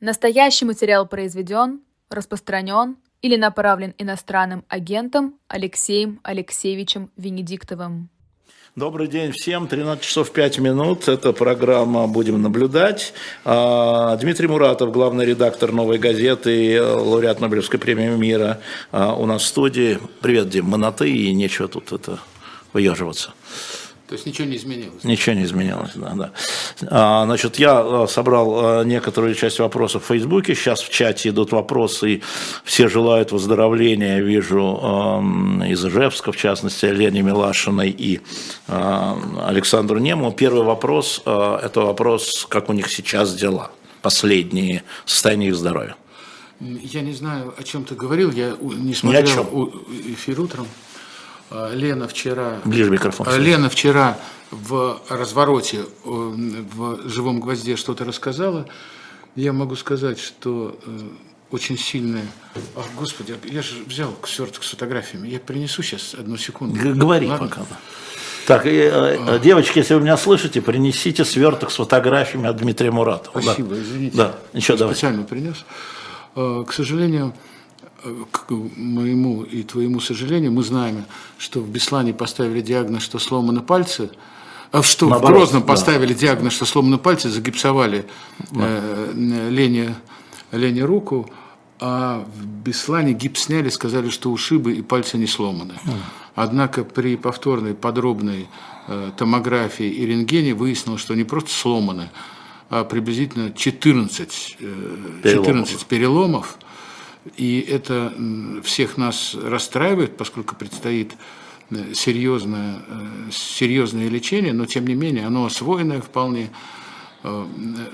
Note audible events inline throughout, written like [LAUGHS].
Настоящий материал произведен, распространен или направлен иностранным агентом Алексеем Алексеевичем Венедиктовым. Добрый день всем. 13 часов 5 минут. Это программа «Будем наблюдать». А, Дмитрий Муратов, главный редактор «Новой газеты», лауреат Нобелевской премии мира а, у нас в студии. Привет, Дим. Мы на «ты» и нечего тут это выеживаться. То есть ничего не изменилось? Ничего не изменилось, да. да. А, значит, я а, собрал а, некоторую часть вопросов в Фейсбуке. Сейчас в чате идут вопросы, и все желают выздоровления. Я вижу э, из Ижевска, в частности, Лене Милашиной и э, Александру Нему. Первый вопрос э, – это вопрос, как у них сейчас дела, последние состояние их здоровья. Я не знаю, о чем ты говорил, я не смотрел эфир утром. А, Лена вчера... Ближе микрофон. А, Лена вчера в развороте в «Живом гвозде» что-то рассказала. Я могу сказать, что э, очень сильная... Ах, Господи, я же взял сверток с фотографиями. Я принесу сейчас одну секунду. Говори Ладно? пока. Так, и, э, а. девочки, если вы меня слышите, принесите сверток с фотографиями от Дмитрия Муратова. Спасибо, да. извините. Да, ничего, давай. Специально принес. К сожалению, к моему и твоему сожалению, мы знаем, что в Беслане поставили диагноз, что сломаны пальцы, а что Наоборот, в Грозном да. поставили диагноз, что сломаны пальцы, загипсовали да. э, Лене, Лене руку, а в Беслане гипс сняли, сказали, что ушибы и пальцы не сломаны. Mm. Однако при повторной подробной э, томографии и рентгене выяснилось, что не просто сломаны, а приблизительно 14, э, 14 переломов. переломов и это всех нас расстраивает, поскольку предстоит э, серьезное, э, серьезное лечение, но тем не менее оно освоенное вполне. Э,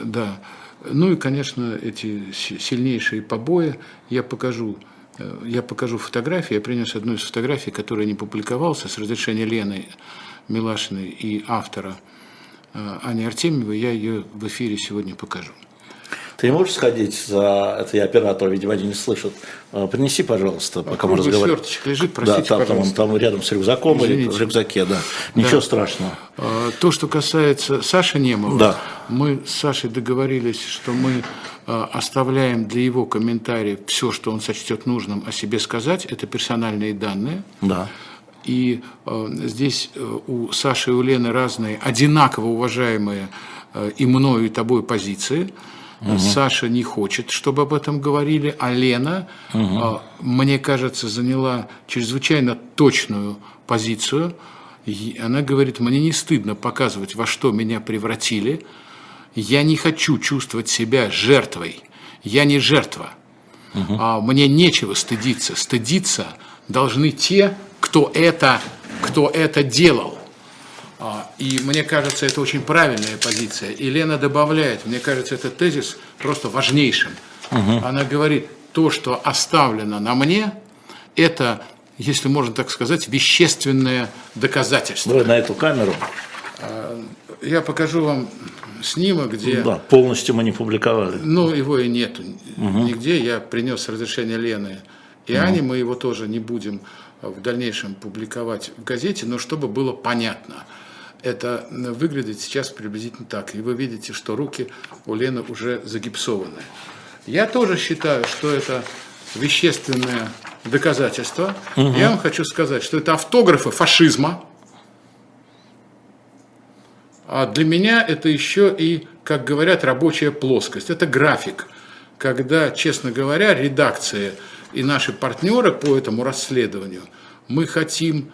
да. Ну и, конечно, эти сильнейшие побои я покажу. Я покажу фотографии, я принес одну из фотографий, которая не публиковался, с разрешения Лены Милашиной и автора Ани Артемьевой, я ее в эфире сегодня покажу. Ты можешь сходить за... Это я оператор, видимо, один не слышит. А, принеси, пожалуйста, пока мы разговариваем. лежит, простите, да, там, там, там рядом с рюкзаком Извините. или в рюкзаке, да. Ничего да. страшного. А, то, что касается Саши Немова, да. мы с Сашей договорились, что мы а, оставляем для его комментариев все, что он сочтет нужным о себе сказать. Это персональные данные. Да. И э, здесь у Саши и у Лены разные, одинаково уважаемые э, и мною, и тобой позиции. Угу. Саша не хочет, чтобы об этом говорили, а Лена, угу. мне кажется, заняла чрезвычайно точную позицию. Она говорит, мне не стыдно показывать, во что меня превратили. Я не хочу чувствовать себя жертвой. Я не жертва. Угу. Мне нечего стыдиться. Стыдиться должны те, кто это, кто это делал. А, и мне кажется, это очень правильная позиция. И Лена добавляет, мне кажется, этот тезис просто важнейшим. Угу. Она говорит, то, что оставлено на мне, это, если можно так сказать, вещественное доказательство. Давай на эту камеру. А, я покажу вам снимок, где... Да, полностью мы не публиковали. Ну, его и нету угу. нигде. Я принес разрешение Лены и угу. Ани, мы его тоже не будем в дальнейшем публиковать в газете, но чтобы было понятно – это выглядит сейчас приблизительно так. И вы видите, что руки у Лены уже загипсованы. Я тоже считаю, что это вещественное доказательство. Угу. Я вам хочу сказать, что это автографы фашизма. А для меня это еще и, как говорят, рабочая плоскость. Это график, когда, честно говоря, редакция и наши партнеры по этому расследованию, мы хотим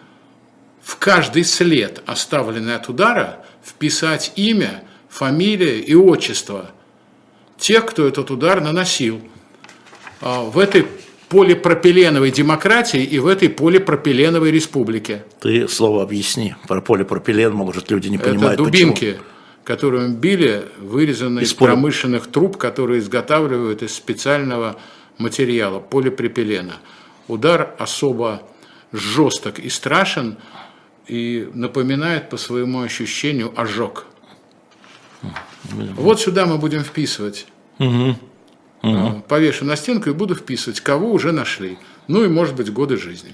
в каждый след, оставленный от удара, вписать имя, фамилия и отчество тех, кто этот удар наносил. А, в этой полипропиленовой демократии и в этой полипропиленовой республике. Ты слово объясни. Про полипропилен, может, люди не понимают, Это дубинки, почему. которые били, вырезанные из, из промышленных труб, которые изготавливают из специального материала, полипропилена. Удар особо жесток и страшен, и напоминает по своему ощущению ожог. Вот сюда мы будем вписывать. Угу. Угу. Повешу на стенку и буду вписывать, кого уже нашли. Ну и, может быть, годы жизни.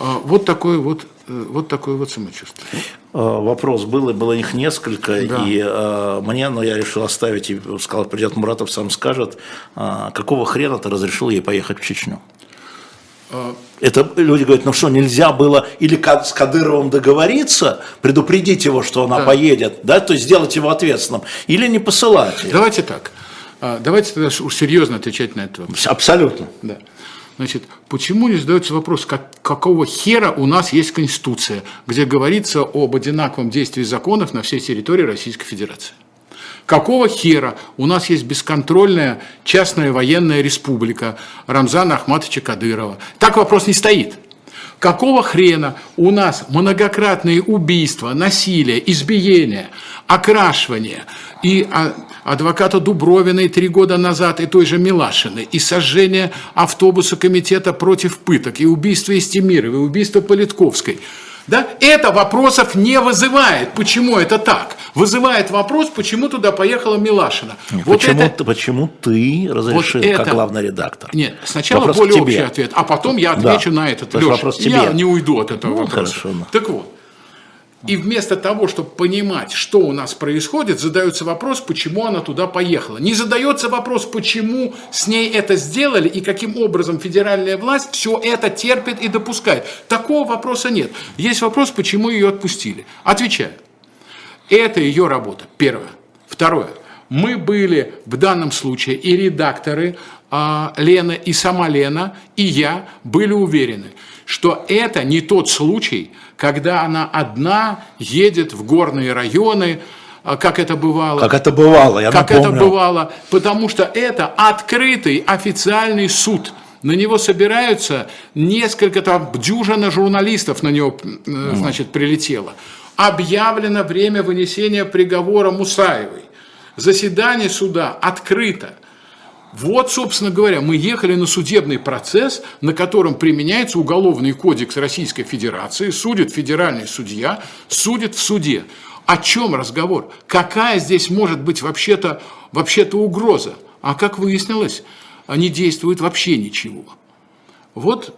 А, вот такой вот вот такое вот самочувствие. Вопрос был, и было их несколько, да. и э, мне, но я решил оставить, и сказал, придет Муратов, сам скажет, э, какого хрена ты разрешил ей поехать в Чечню? Это люди говорят, ну что, нельзя было или с Кадыровым договориться, предупредить его, что она да. поедет, да, то есть сделать его ответственным, или не посылать. Ее. Давайте так. А, давайте тогда уж серьезно отвечать на это вопрос. Абсолютно. Да. Значит, почему не задается вопрос, как, какого хера у нас есть Конституция, где говорится об одинаковом действии законов на всей территории Российской Федерации? Какого хера у нас есть бесконтрольная частная военная республика Рамзана Ахматовича Кадырова? Так вопрос не стоит. Какого хрена у нас многократные убийства, насилие, избиение, окрашивание и а, адвоката Дубровиной три года назад и той же Милашиной, и сожжение автобуса комитета против пыток, и убийство Истемировой, и убийство Политковской – да? Это вопросов не вызывает. Почему это так? Вызывает вопрос, почему туда поехала Милашина. Вот почему, это... почему ты разрешил, вот это... как главный редактор? Нет, сначала вопрос более общий ответ, а потом я отвечу да. на этот. Леша, вопрос тебе. я не уйду от этого ну, вопроса. Хорошо. Так вот, и вместо того, чтобы понимать, что у нас происходит, задается вопрос, почему она туда поехала. Не задается вопрос, почему с ней это сделали и каким образом федеральная власть все это терпит и допускает. Такого вопроса нет. Есть вопрос, почему ее отпустили. Отвечаю. Это ее работа. Первое. Второе. Мы были в данном случае и редакторы а, Лена, и сама Лена, и я были уверены, что это не тот случай, когда она одна едет в горные районы, а, как это бывало. Как это бывало, я Как напомню. это бывало, потому что это открытый официальный суд. На него собираются несколько, там, дюжина журналистов на него, э, значит, прилетело. Объявлено время вынесения приговора Мусаевой. Заседание суда открыто. Вот, собственно говоря, мы ехали на судебный процесс, на котором применяется Уголовный кодекс Российской Федерации, судит федеральный судья, судит в суде. О чем разговор? Какая здесь может быть вообще-то вообще угроза? А как выяснилось, они действуют вообще ничего. Вот,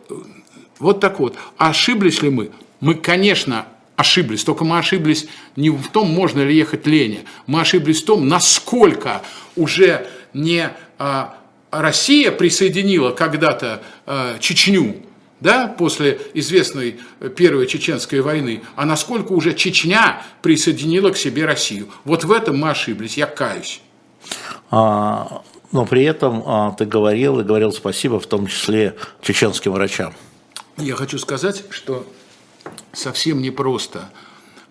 вот так вот. Ошиблись ли мы? Мы, конечно, ошиблись. Только мы ошиблись не в том, можно ли ехать Лене. Мы ошиблись в том, насколько уже не Россия присоединила когда-то а, Чечню, да, после известной Первой Чеченской войны, а насколько уже Чечня присоединила к себе Россию. Вот в этом мы ошиблись, я каюсь. А, но при этом а, ты говорил и говорил спасибо, в том числе чеченским врачам. Я хочу сказать, что совсем непросто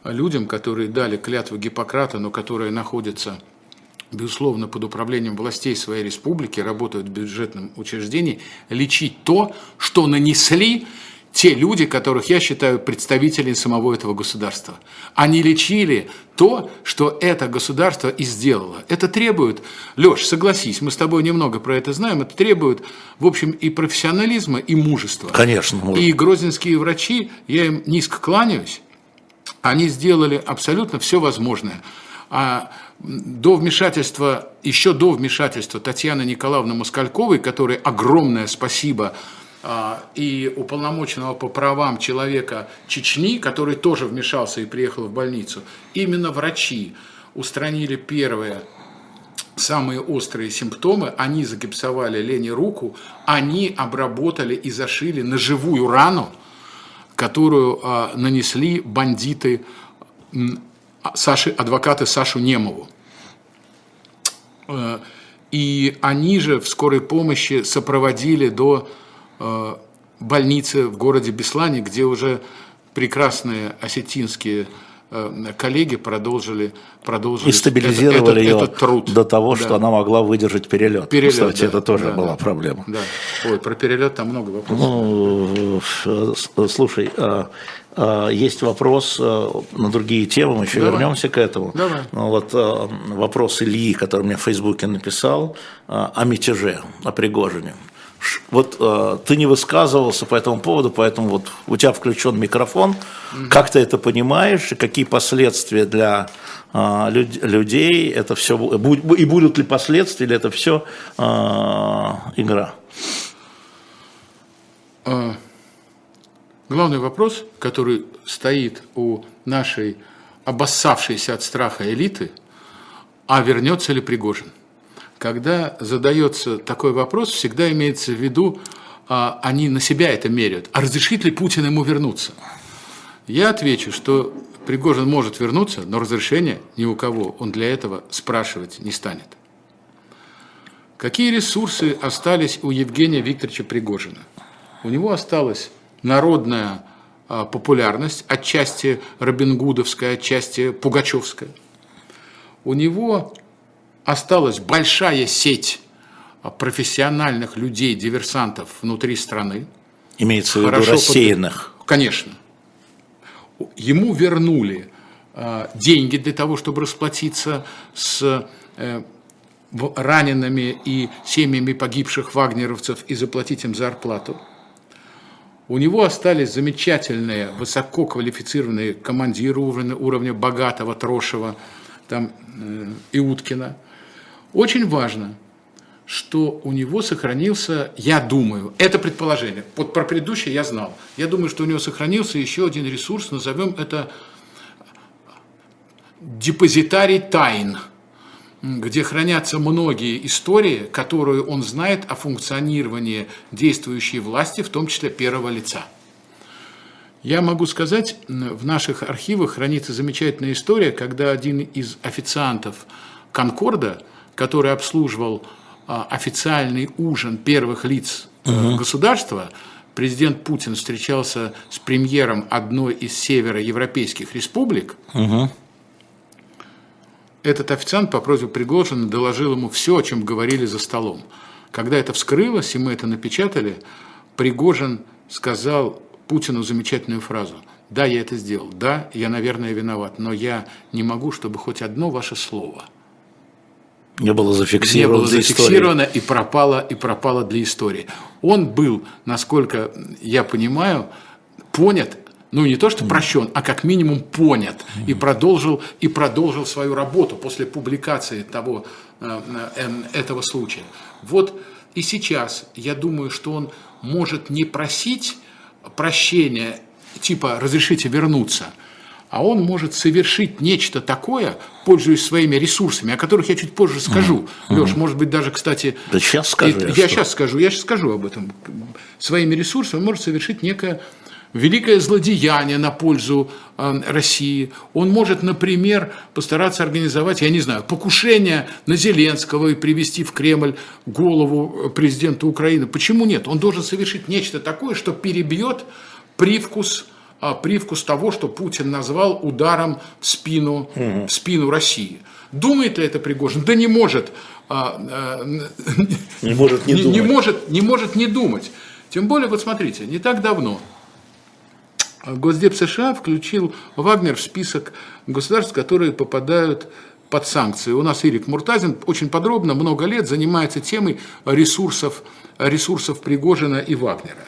людям, которые дали клятву Гиппократа, но которые находятся безусловно, под управлением властей своей республики, работают в бюджетном учреждении, лечить то, что нанесли те люди, которых я считаю представителями самого этого государства. Они лечили то, что это государство и сделало. Это требует, Леш, согласись, мы с тобой немного про это знаем, это требует, в общем, и профессионализма, и мужества. Конечно. И грозненские врачи, я им низко кланяюсь, они сделали абсолютно все возможное. А до вмешательства, еще до вмешательства Татьяны Николаевны Москальковой, которой огромное спасибо, а, и уполномоченного по правам человека Чечни, который тоже вмешался и приехал в больницу, именно врачи устранили первые самые острые симптомы, они загипсовали Лене руку, они обработали и зашили ножевую рану, которую а, нанесли бандиты Саши, адвокаты Сашу Немову. Э, и они же в скорой помощи сопроводили до э, больницы в городе Беслане, где уже прекрасные осетинские коллеги продолжили, продолжили и стабилизировали этот, ее этот труд. до того, да. что она могла выдержать перелет. перелет Кстати, да, это тоже да, была да, проблема. Да. Ой, про перелет там много вопросов. Ну, слушай, а а, есть вопрос э, на другие темы, мы еще Давай. вернемся к этому. Давай. Ну, вот э, вопрос Ильи, который мне в Фейсбуке написал, э, о мятеже, о Пригожине. Вот ты не высказывался по этому поводу, поэтому вот у тебя включен микрофон. Угу. Как ты это понимаешь и какие последствия для людей это все и будут ли последствия или это все игра? главный вопрос, который стоит у нашей обоссавшейся от страха элиты, а вернется ли Пригожин? Когда задается такой вопрос, всегда имеется в виду, а, они на себя это меряют. А разрешит ли Путин ему вернуться? Я отвечу, что Пригожин может вернуться, но разрешения ни у кого он для этого спрашивать не станет. Какие ресурсы остались у Евгения Викторовича Пригожина? У него осталась народная а, популярность, отчасти Робингудовская, отчасти Пугачевская. У него осталась большая сеть а, профессиональных людей, диверсантов внутри страны. Имеется в виду рассеянных. Под... Конечно. Ему вернули а, деньги для того, чтобы расплатиться с э, ранеными и семьями погибших вагнеровцев и заплатить им зарплату. У него остались замечательные, высококвалифицированные командиры уровня, уровня Богатого, Трошева там, э, и Уткина. Очень важно, что у него сохранился, я думаю, это предположение, вот про предыдущее я знал, я думаю, что у него сохранился еще один ресурс, назовем это депозитарий тайн – где хранятся многие истории, которые он знает о функционировании действующей власти, в том числе первого лица. Я могу сказать, в наших архивах хранится замечательная история, когда один из официантов Конкорда, который обслуживал а, официальный ужин первых лиц uh-huh. государства, президент Путин встречался с премьером одной из североевропейских республик, uh-huh этот официант по просьбе Пригожина доложил ему все, о чем говорили за столом. Когда это вскрылось, и мы это напечатали, Пригожин сказал Путину замечательную фразу. Да, я это сделал. Да, я, наверное, виноват. Но я не могу, чтобы хоть одно ваше слово не было зафиксировано, не было зафиксировано и пропало, и пропало для истории. Он был, насколько я понимаю, понят ну не то что прощен, а как минимум понят и продолжил, и продолжил свою работу после публикации того, э, э, этого случая. Вот и сейчас я думаю, что он может не просить прощения, типа «разрешите вернуться», а он может совершить нечто такое, пользуясь своими ресурсами, о которых я чуть позже скажу. Mm-hmm. Леш, может быть, даже, кстати... Да сейчас скажу. Я, я сейчас скажу, я сейчас скажу об этом. Своими ресурсами может совершить некое великое злодеяние на пользу э, России. Он может, например, постараться организовать, я не знаю, покушение на Зеленского и привести в Кремль голову э, президента Украины. Почему нет? Он должен совершить нечто такое, что перебьет привкус э, привкус того, что Путин назвал ударом в спину, в спину России. Думает ли это Пригожин? Да не может. Не может не, [LAUGHS] не не может не думать. Тем более, вот смотрите, не так давно Госдеп США включил Вагнер в список государств, которые попадают под санкции. У нас Ирик Муртазин очень подробно, много лет занимается темой ресурсов, ресурсов Пригожина и Вагнера.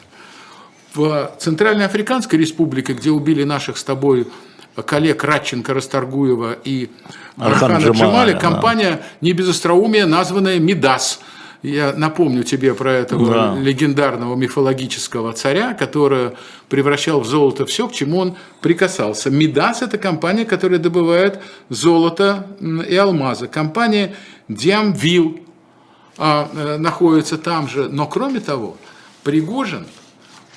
В Центральной Африканской Республике, где убили наших с тобой коллег Радченко, Расторгуева и Архана Джамали, компания не без остроумия, названная «Мидас», я напомню тебе про этого да. легендарного мифологического царя, который превращал в золото все, к чему он прикасался. Мидас – это компания, которая добывает золото и алмазы. Компания Диамвил а, э, находится там же. Но кроме того, Пригожин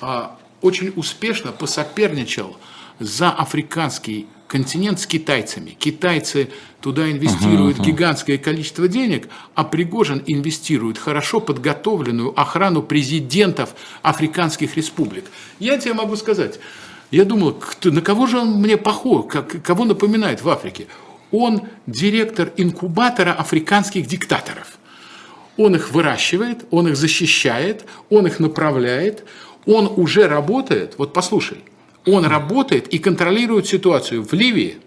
а, очень успешно посоперничал за африканский континент с китайцами. Китайцы туда инвестируют uh-huh, uh-huh. гигантское количество денег, а Пригожин инвестирует хорошо подготовленную охрану президентов африканских республик. Я тебе могу сказать, я думал, кто, на кого же он мне похож, как, кого напоминает в Африке? Он директор инкубатора африканских диктаторов. Он их выращивает, он их защищает, он их направляет, он уже работает, вот послушай – он работает и контролирует ситуацию в Ливии,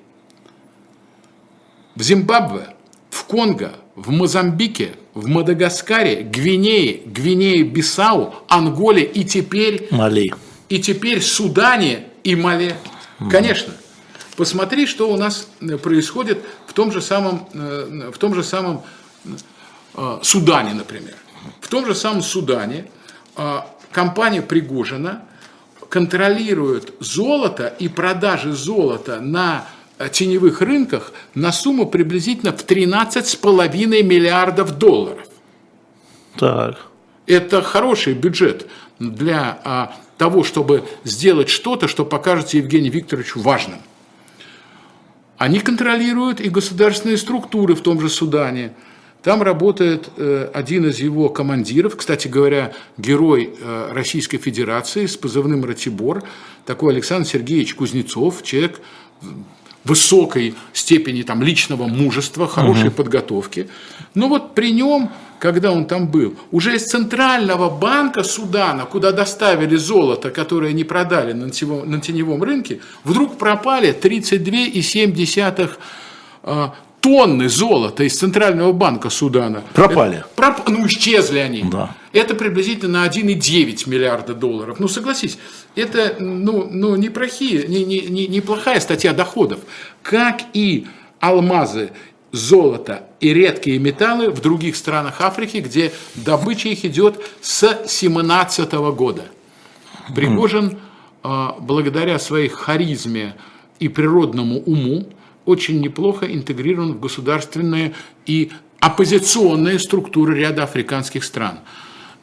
в Зимбабве, в Конго, в Мозамбике, в Мадагаскаре, Гвинее, Гвинее-Бисау, Анголе и теперь... Мали. И теперь Судане и Мали. Конечно. Посмотри, что у нас э, происходит в том же самом, э, в том же самом э, Судане, например. В том же самом Судане компания Пригожина контролирует золото и продажи золота на теневых рынках на сумму приблизительно в 13,5 миллиардов долларов. Так. Это хороший бюджет для а, того, чтобы сделать что-то, что покажется Евгению Викторовичу важным. Они контролируют и государственные структуры в том же Судане. Там работает э, один из его командиров, кстати говоря, герой э, Российской Федерации с позывным «Ратибор», такой Александр Сергеевич Кузнецов, человек высокой степени там, личного мужества, хорошей угу. подготовки. Но вот при нем, когда он там был, уже из Центрального банка Судана, куда доставили золото, которое не продали на теневом, на теневом рынке, вдруг пропали 32,7 тонны золота из Центрального банка Судана. Пропали. Это, проп, ну, исчезли они. Да. Это приблизительно на 1,9 миллиарда долларов. Ну, согласись, это ну, ну, неплохие, не, не, не, неплохая статья доходов. Как и алмазы, золото и редкие металлы в других странах Африки, где добыча их идет с 17 года. Пригожин, mm. благодаря своей харизме и природному уму, очень неплохо интегрирован в государственные и оппозиционные структуры ряда африканских стран.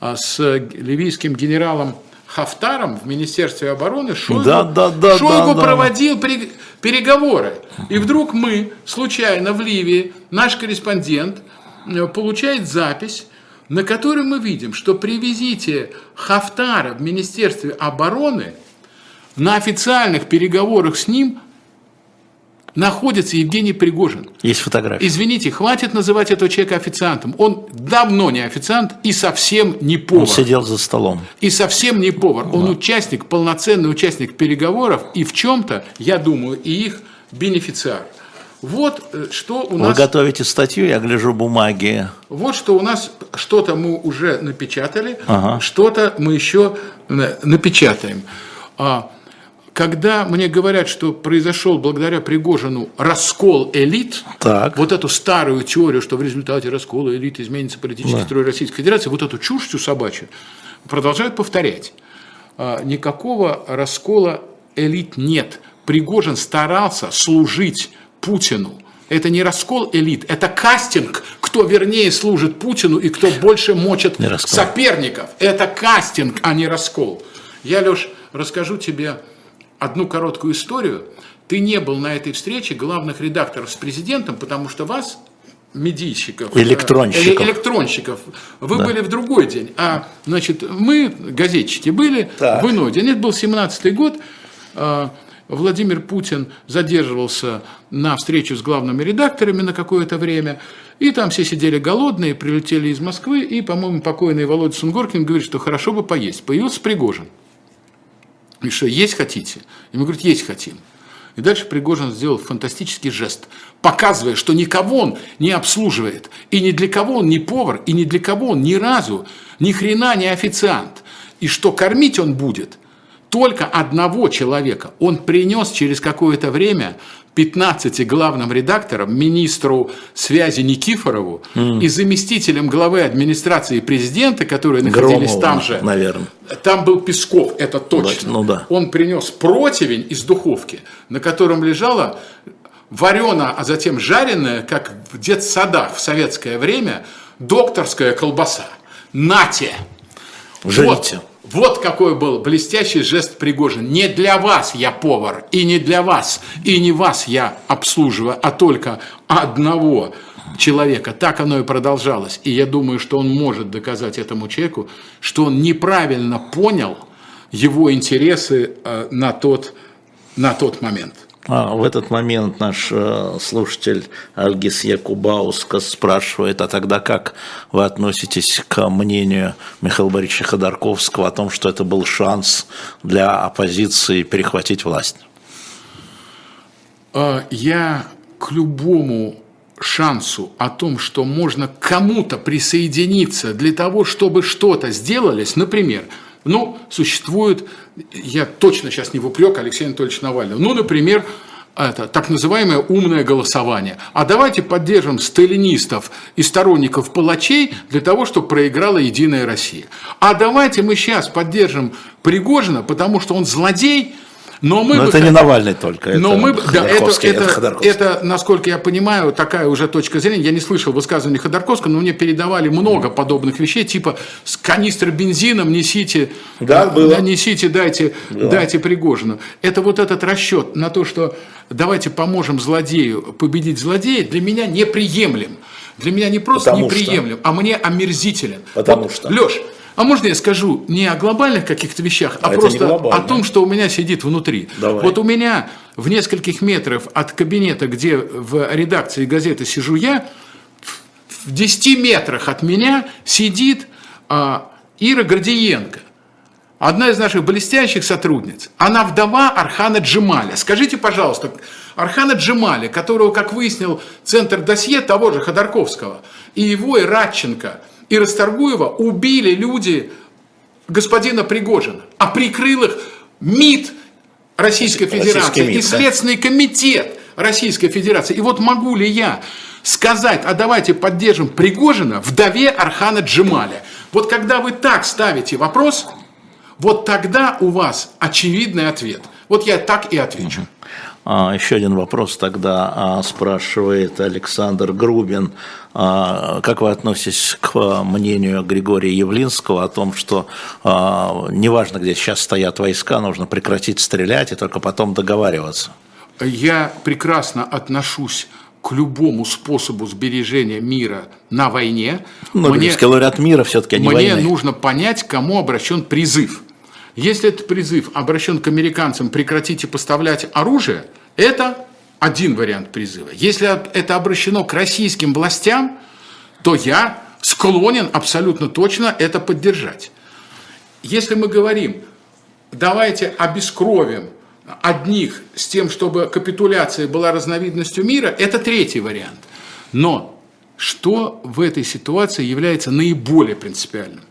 А с ливийским генералом Хафтаром в Министерстве обороны Шойгу, да, да, да, Шойгу да, проводил да. переговоры. И вдруг мы, случайно в Ливии, наш корреспондент э, получает запись, на которой мы видим, что при визите Хафтара в Министерстве обороны на официальных переговорах с ним находится Евгений Пригожин. Есть фотография. Извините, хватит называть этого человека официантом. Он давно не официант и совсем не повар. Он сидел за столом. И совсем не повар. Он участник, полноценный участник переговоров и в чем-то, я думаю, и их бенефициар. Вот э, что у нас... Вы готовите статью, я гляжу бумаги. Вот что у нас, что-то мы уже напечатали, ага. что-то мы еще э, напечатаем. А, когда мне говорят, что произошел благодаря Пригожину раскол элит, так. вот эту старую теорию, что в результате раскола элит изменится политический да. строй Российской Федерации, вот эту чушь всю собачью продолжают повторять. А, никакого раскола элит нет. Пригожин старался служить Путину. Это не раскол элит, это кастинг, кто вернее служит Путину и кто больше мочит соперников. Это кастинг, а не раскол. Я, Леш, расскажу тебе одну короткую историю. Ты не был на этой встрече главных редакторов с президентом, потому что вас медийщиков, электронщиков, э, электронщиков. Вы да. были в другой день, а значит мы газетчики были так. в иной день. Это был 17-й год. А, Владимир Путин задерживался на встречу с главными редакторами на какое-то время, и там все сидели голодные, прилетели из Москвы, и, по-моему, покойный Володя Сунгоркин говорит, что хорошо бы поесть. Появился Пригожин. Что, есть хотите? И мы говорим, есть хотим. И дальше Пригожин сделал фантастический жест, показывая, что никого он не обслуживает, и ни для кого он не повар, и ни для кого он ни разу, ни хрена не официант, и что кормить он будет только одного человека. Он принес через какое-то время 15 главным редактором, министру связи Никифорову mm. и заместителем главы администрации президента, которые находились Громова, там же. Наверное. Там был Песков, это точно. Ну, да. Он принес противень из духовки, на котором лежала вареная, а затем жареная, как в детсадах в советское время, докторская колбаса. Нате! Жарите. Вот. Вот какой был блестящий жест Пригожин. Не для вас я повар, и не для вас, и не вас я обслуживаю, а только одного человека. Так оно и продолжалось. И я думаю, что он может доказать этому человеку, что он неправильно понял его интересы э, на тот, на тот момент. А, в этот момент наш э, слушатель Альгис Якубаускас спрашивает, а тогда как вы относитесь к мнению Михаила Борисовича Ходорковского о том, что это был шанс для оппозиции перехватить власть? А, я к любому шансу о том, что можно кому-то присоединиться для того, чтобы что-то сделались, например, ну, существует, я точно сейчас не в упрек Алексея Анатольевича Навального, ну, например, это так называемое умное голосование. А давайте поддержим сталинистов и сторонников палачей для того, чтобы проиграла Единая Россия. А давайте мы сейчас поддержим Пригожина, потому что он злодей, но, мы но бы, это не Навальный только, это но мы, да, это, это, это, это, насколько я понимаю, такая уже точка зрения. Я не слышал высказывания Ходорковского, но мне передавали много подобных вещей, типа с канистры бензином несите, да, было. несите, дайте, да. дайте Пригожину. Это вот этот расчет на то, что давайте поможем злодею победить злодея, для меня неприемлем. Для меня не просто Потому неприемлем, что? а мне омерзителен. Потому вот, что. Леш, а можно я скажу не о глобальных каких-то вещах, а, а просто о том, что у меня сидит внутри. Давай. Вот у меня в нескольких метров от кабинета, где в редакции газеты сижу я, в 10 метрах от меня сидит а, Ира Гордиенко. Одна из наших блестящих сотрудниц. Она вдова Архана Джемаля. Скажите, пожалуйста, Архана Джемаля, которого, как выяснил Центр досье того же Ходорковского, и его, и Радченко – и Расторгуева убили люди господина Пригожина, а прикрыл их МИД Российской Федерации МИД, и Следственный да. комитет Российской Федерации. И вот могу ли я сказать, а давайте поддержим Пригожина вдове Архана Джемаля. Вот когда вы так ставите вопрос, вот тогда у вас очевидный ответ. Вот я так и отвечу. А, еще один вопрос тогда а, спрашивает Александр Грубин. А, как вы относитесь к мнению Григория Явлинского о том, что неважно, где сейчас стоят войска, нужно прекратить стрелять и только потом договариваться? Я прекрасно отношусь к любому способу сбережения мира на войне. Но мне, говорят мира все-таки, а не Мне войны. нужно понять, кому обращен призыв. Если этот призыв обращен к американцам «прекратите поставлять оружие», это один вариант призыва. Если это обращено к российским властям, то я склонен абсолютно точно это поддержать. Если мы говорим, давайте обескровим одних с тем, чтобы капитуляция была разновидностью мира, это третий вариант. Но что в этой ситуации является наиболее принципиальным?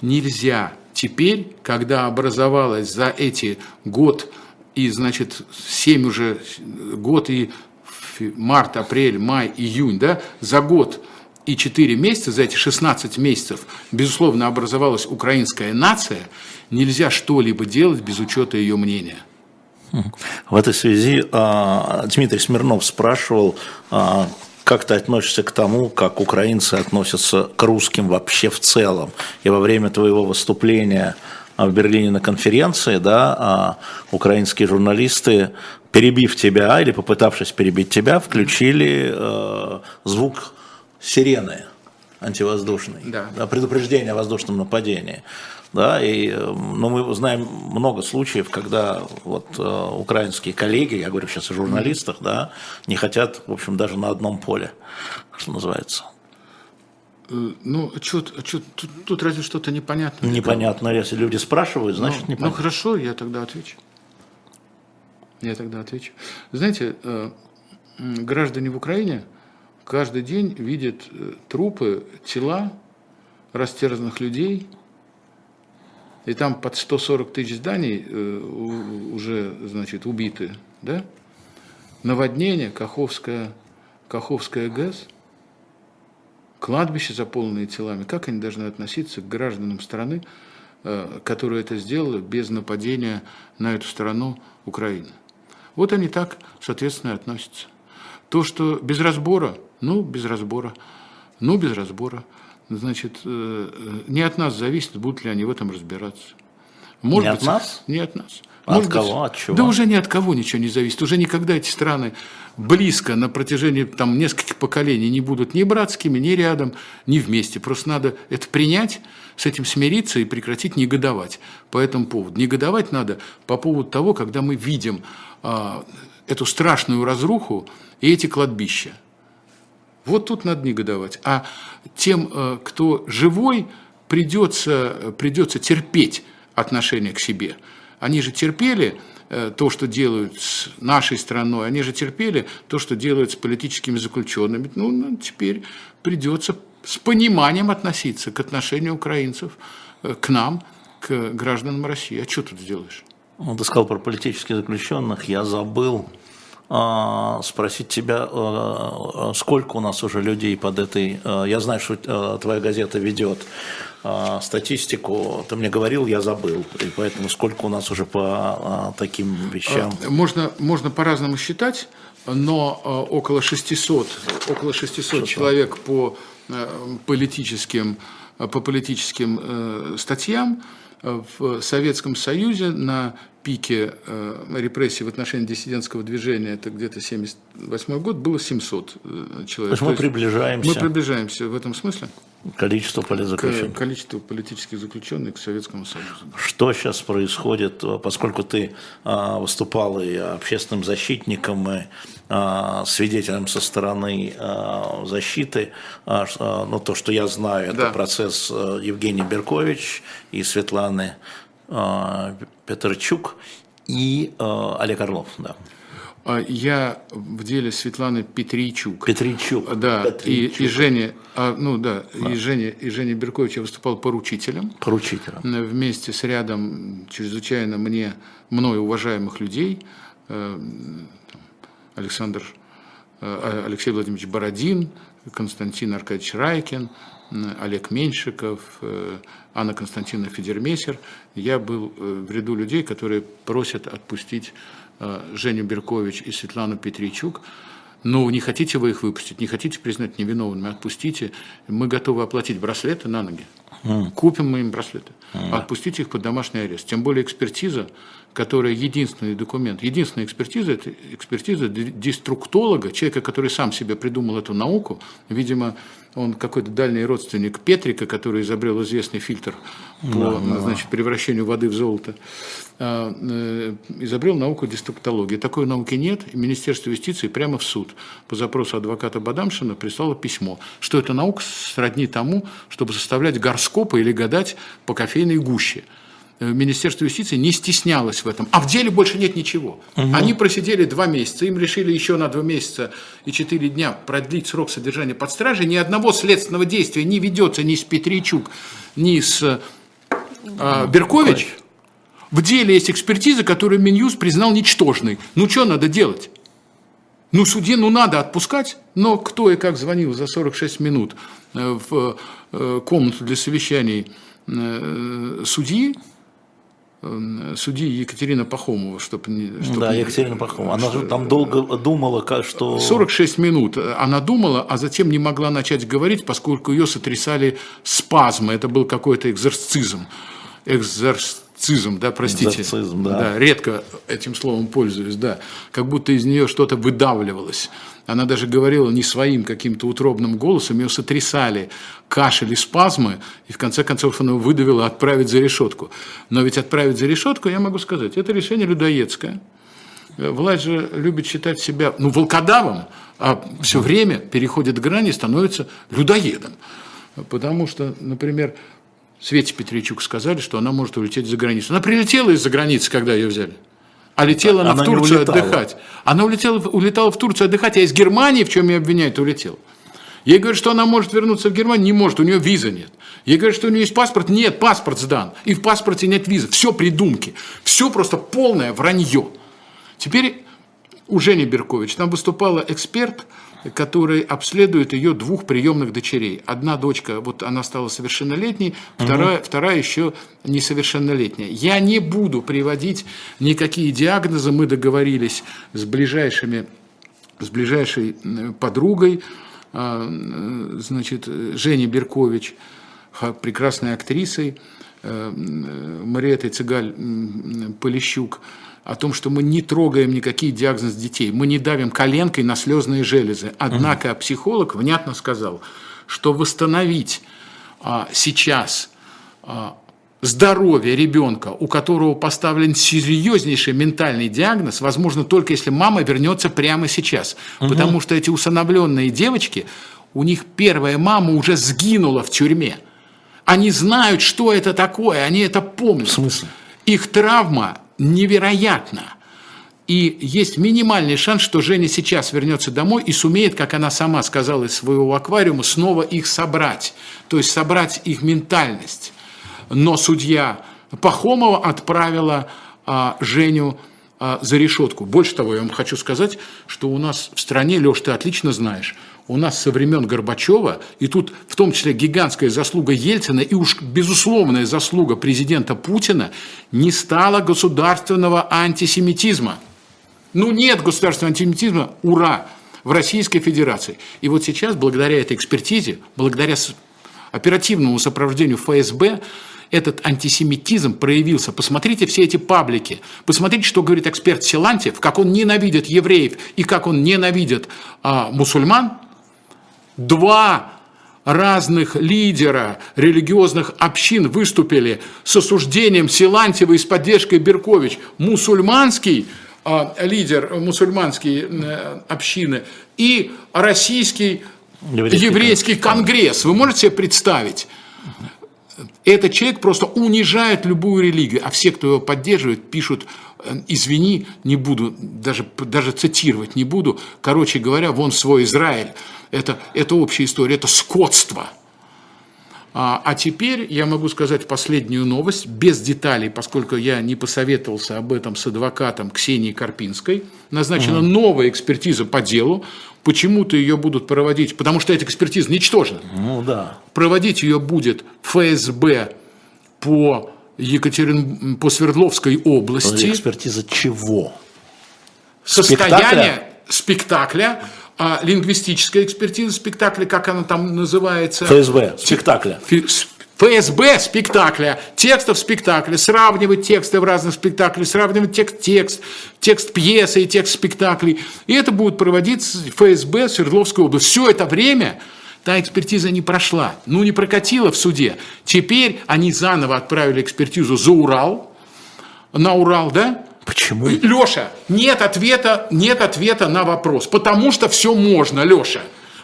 Нельзя теперь, когда образовалась за эти год и, значит, 7 уже год и март, апрель, май, июнь, да, за год и 4 месяца, за эти 16 месяцев, безусловно, образовалась украинская нация, нельзя что-либо делать без учета ее мнения. В этой связи а, Дмитрий Смирнов спрашивал, а, как ты относишься к тому, как украинцы относятся к русским вообще в целом? И во время твоего выступления а в Берлине на конференции, да, а украинские журналисты, перебив тебя или попытавшись перебить тебя, включили э, звук сирены антивоздушной, да. Да, предупреждение о воздушном нападении. Да, и, ну, мы знаем много случаев, когда вот, э, украинские коллеги, я говорю сейчас о журналистах, да, не хотят, в общем, даже на одном поле, что называется. Э, ну, а что, а что тут, тут разве что-то непонятно? Непонятно, если люди спрашивают, ну, значит ну, непонятно. Ну хорошо, я тогда отвечу. Я тогда отвечу. Знаете, э, граждане в Украине каждый день видят э, трупы, тела растерзанных людей, и там под 140 тысяч зданий уже, значит, убиты, да? Наводнение, Каховская, Каховская ГЭС – кладбища, заполненные телами, как они должны относиться к гражданам страны, э, которые это сделали без нападения на эту страну Украины. Вот они так, соответственно, относятся. То, что без разбора, ну, без разбора, ну, без разбора, значит, э, э, не от нас зависит, будут ли они в этом разбираться. Может не быть, от нас? Не от нас. Может от кого? Быть, от чего? Да уже ни от кого ничего не зависит. Уже никогда эти страны близко на протяжении там, нескольких поколений не будут ни братскими, ни рядом, ни вместе. Просто надо это принять, с этим смириться и прекратить негодовать по этому поводу. Негодовать надо по поводу того, когда мы видим а, эту страшную разруху и эти кладбища. Вот тут надо негодовать. А тем, а, кто живой, придется, придется терпеть отношение к себе – они же терпели э, то, что делают с нашей страной, они же терпели то, что делают с политическими заключенными. Ну, ну теперь придется с пониманием относиться к отношению украинцев э, к нам, к гражданам России. А что тут сделаешь? Ну, ты сказал про политических заключенных, я забыл спросить тебя, а, сколько у нас уже людей под этой... Я знаю, что твоя газета ведет статистику, ты мне говорил, я забыл, и поэтому сколько у нас уже по таким вещам? Можно, можно по-разному считать, но около 600, около 600 человек по политическим, по политическим статьям в Советском Союзе на пике э, репрессий в отношении диссидентского движения, это где-то 78 год, было 700 э, человек. То есть мы То приближаемся. Мы приближаемся в этом смысле. Количество политзаключенных. Количество политических заключенных к Советскому Союзу. Что сейчас происходит, поскольку ты выступал и общественным защитником, и свидетелем со стороны защиты, ну, то, что я знаю, это да. процесс Евгений Беркович и Светланы Петрчук и Олег Орлов. Да. А, я в деле Светланы Петричук. Петричук. Да, Петричук. И, и Женя, а, ну да, да. И, Женя, и Женя Беркович я выступал поручителем. Поручителем. Вместе с рядом чрезвычайно мне, мной уважаемых людей. Э, Александр, э, Алексей Владимирович Бородин, Константин Аркадьевич Райкин, Олег Меньшиков, э, Анна Константиновна Федермесер. Я был в ряду людей, которые просят отпустить Э, Женю Беркович и Светлану Петричук. Ну, не хотите вы их выпустить, не хотите признать невиновными, отпустите. Мы готовы оплатить браслеты на ноги. Mm. Купим мы им браслеты. Mm. Отпустите их под домашний арест. Тем более экспертиза, которая единственный документ, единственная экспертиза, это экспертиза деструктолога, человека, который сам себе придумал эту науку. Видимо, он какой-то дальний родственник Петрика, который изобрел известный фильтр по да, да. Значит, превращению воды в золото, а, э, изобрел науку деструктологии. Такой науки нет, и Министерство юстиции прямо в суд по запросу адвоката Бадамшина прислало письмо, что эта наука сродни тому, чтобы составлять горскопы или гадать по кофейной гуще. Э, Министерство юстиции не стеснялось в этом. А в деле больше нет ничего. Угу. Они просидели два месяца, им решили еще на два месяца и четыре дня продлить срок содержания под стражей. Ни одного следственного действия не ведется ни с Петричук, ни с э, Беркович. В деле есть экспертиза, которую Минюс признал ничтожной. Ну что надо делать? Ну, суде, ну, надо отпускать, но кто и как звонил за 46 минут э, в э, комнату для совещаний судьи, судьи Екатерина Пахомова, чтобы не... Чтобы да, Екатерина Пахомова. Она же там долго думала, что... 46 минут она думала, а затем не могла начать говорить, поскольку ее сотрясали спазмы. Это был какой-то экзорцизм. Экзорцизм, да, простите. Экзорцизм, да. да. Редко этим словом пользуюсь, да. Как будто из нее что-то выдавливалось. Она даже говорила не своим каким-то утробным голосом, ее сотрясали кашель и спазмы, и в конце концов она выдавила отправить за решетку. Но ведь отправить за решетку, я могу сказать, это решение людоедское. Власть же любит считать себя ну, волкодавом, а все время переходит грани и становится людоедом. Потому что, например, Свете Петричук сказали, что она может улететь за границу. Она прилетела из-за границы, когда ее взяли а летела она, она в Турцию отдыхать. Она улетела, улетала в Турцию отдыхать, а из Германии, в чем ее обвиняют, улетела. Ей говорят, что она может вернуться в Германию, не может, у нее виза нет. Ей говорят, что у нее есть паспорт, нет, паспорт сдан, и в паспорте нет визы. Все придумки, все просто полное вранье. Теперь у Жени Беркович, там выступала эксперт, который обследует ее двух приемных дочерей. Одна дочка, вот она стала совершеннолетней, вторая, угу. вторая еще несовершеннолетняя. Я не буду приводить никакие диагнозы, мы договорились с ближайшими, с ближайшей подругой, а, значит, Женей Беркович, прекрасной актрисой, э, Мариэтой Цыгаль-Полищук, о том, что мы не трогаем никакие диагнозы детей, мы не давим коленкой на слезные железы. Однако угу. психолог внятно сказал, что восстановить а, сейчас а, здоровье ребенка, у которого поставлен серьезнейший ментальный диагноз, возможно только если мама вернется прямо сейчас. Угу. Потому что эти усыновленные девочки, у них первая мама уже сгинула в тюрьме. Они знают, что это такое, они это помнят. В смысле? Их травма невероятно. И есть минимальный шанс, что Женя сейчас вернется домой и сумеет, как она сама сказала из своего аквариума, снова их собрать. То есть собрать их ментальность. Но судья Пахомова отправила а, Женю а, за решетку. Больше того, я вам хочу сказать, что у нас в стране, Леш, ты отлично знаешь, у нас со времен Горбачева, и тут в том числе гигантская заслуга Ельцина и уж безусловная заслуга президента Путина, не стало государственного антисемитизма. Ну нет государственного антисемитизма, ура, в Российской Федерации. И вот сейчас, благодаря этой экспертизе, благодаря оперативному сопровождению ФСБ, этот антисемитизм проявился. Посмотрите все эти паблики, посмотрите, что говорит эксперт Силантьев, как он ненавидит евреев и как он ненавидит а, мусульман. Два разных лидера религиозных общин выступили с осуждением Силантьева и с поддержкой Беркович. Мусульманский а, лидер мусульманской э, общины и российский еврейский, еврейский конгресс. Вы можете себе представить? Этот человек просто унижает любую религию, а все, кто его поддерживает, пишут, «Э, извини, не буду, даже, даже цитировать не буду, короче говоря, вон свой Израиль. Это, это общая история, это скотство. А, а теперь я могу сказать последнюю новость, без деталей, поскольку я не посоветовался об этом с адвокатом Ксенией Карпинской. Назначена угу. новая экспертиза по делу. Почему-то ее будут проводить, потому что эта экспертиза ничтожна. Ну да. Проводить ее будет ФСБ по Екатерин... по Свердловской области. Экспертиза чего? Состояние спектакля, спектакля а лингвистическая экспертиза спектакля, как она там называется? ФСБ, спектакля. ФСБ спектакля, текстов спектакля, сравнивать тексты в разных спектаклях, сравнивать текст, текст, текст пьесы и текст спектаклей. И это будет проводиться ФСБ Свердловской области. Все это время та экспертиза не прошла, ну не прокатила в суде. Теперь они заново отправили экспертизу за Урал, на Урал, да? Почему? Леша, нет ответа, нет ответа на вопрос. Потому что все можно, Леша.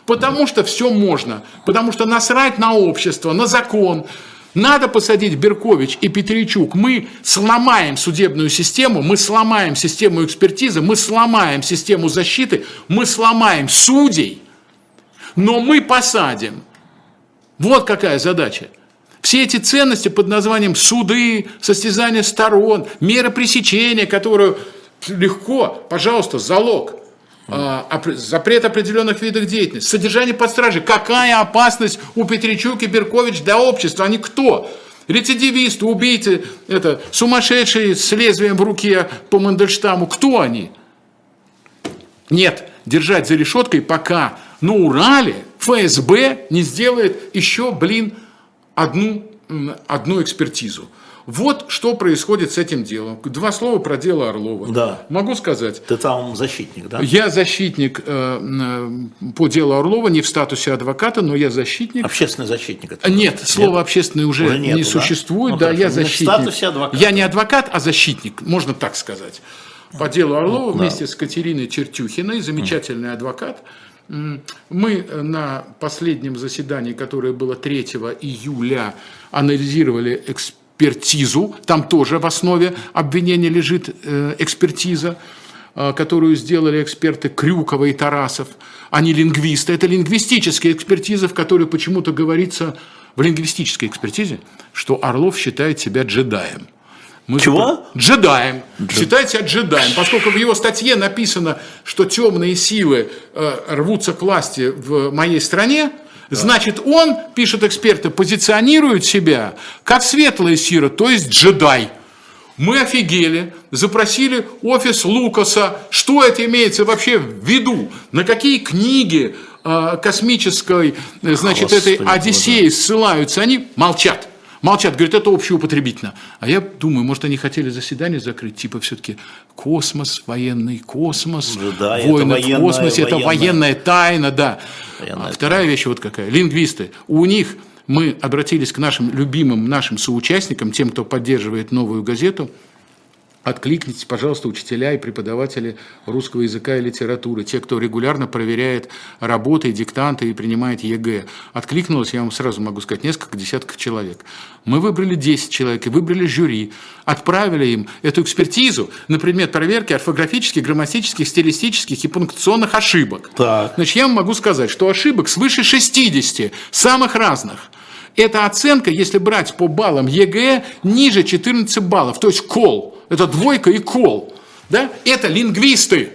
Потому что все можно. Потому что насрать на общество, на закон. Надо посадить Беркович и Петричук. Мы сломаем судебную систему, мы сломаем систему экспертизы, мы сломаем систему защиты, мы сломаем судей, но мы посадим. Вот какая задача. Все эти ценности под названием суды, состязания сторон, меры пресечения, которую легко, пожалуйста, залог, запрет определенных видов деятельности, содержание под стражей. Какая опасность у Петричук и Беркович для общества? Они кто? Рецидивисты, убийцы, это, сумасшедшие с лезвием в руке по Мандельштаму. Кто они? Нет, держать за решеткой, пока на Урале ФСБ не сделает еще, блин, одну, одну экспертизу. Вот что происходит с этим делом. Два слова про дело Орлова. Да. Могу сказать. Ты там защитник, да? Я защитник э, по делу Орлова, не в статусе адвоката, но я защитник. Общественный защитник. Это нет, слово общественный уже, уже нету, не существует. Ну, да, я защитник. В статусе адвоката. Я не адвокат, а защитник, можно так сказать. По делу Орлова ну, вместе с Катериной Чертюхиной, замечательный адвокат. Мы на последнем заседании, которое было 3 июля, анализировали экспертизу. Там тоже в основе обвинения лежит э, экспертиза, э, которую сделали эксперты Крюкова и Тарасов. Они лингвисты. Это лингвистическая экспертиза, в которой почему-то говорится в лингвистической экспертизе, что Орлов считает себя джедаем. Мы Чего? Джедаем. Джед... Считает себя джедаем. Поскольку в его статье написано, что темные силы э, рвутся к власти в моей стране, да. значит, он, пишут эксперты, позиционирует себя как светлая сила, то есть джедай. Мы офигели, запросили офис Лукаса, что это имеется вообще в виду, на какие книги э, космической, значит, Господи, этой Одиссеи ссылаются, они молчат. Молчат, говорят, это общеупотребительно. А я думаю, может, они хотели заседание закрыть, типа все-таки космос, военный космос, ну да, войны в космосе, это военная тайна, да. Военная а вторая тайна. вещь вот какая. Лингвисты. У них мы обратились к нашим любимым, нашим соучастникам, тем, кто поддерживает новую газету – Откликнитесь, пожалуйста, учителя и преподаватели русского языка и литературы, те, кто регулярно проверяет работы, диктанты и принимает ЕГЭ. Откликнулось, я вам сразу могу сказать, несколько десятков человек. Мы выбрали 10 человек и выбрали жюри, отправили им эту экспертизу на предмет проверки орфографических, грамматических, стилистических и пунктуационных ошибок. Так. Значит, я вам могу сказать, что ошибок свыше 60, самых разных. Эта оценка, если брать по баллам ЕГЭ, ниже 14 баллов, то есть кол. Это двойка и кол. Да? Это лингвисты.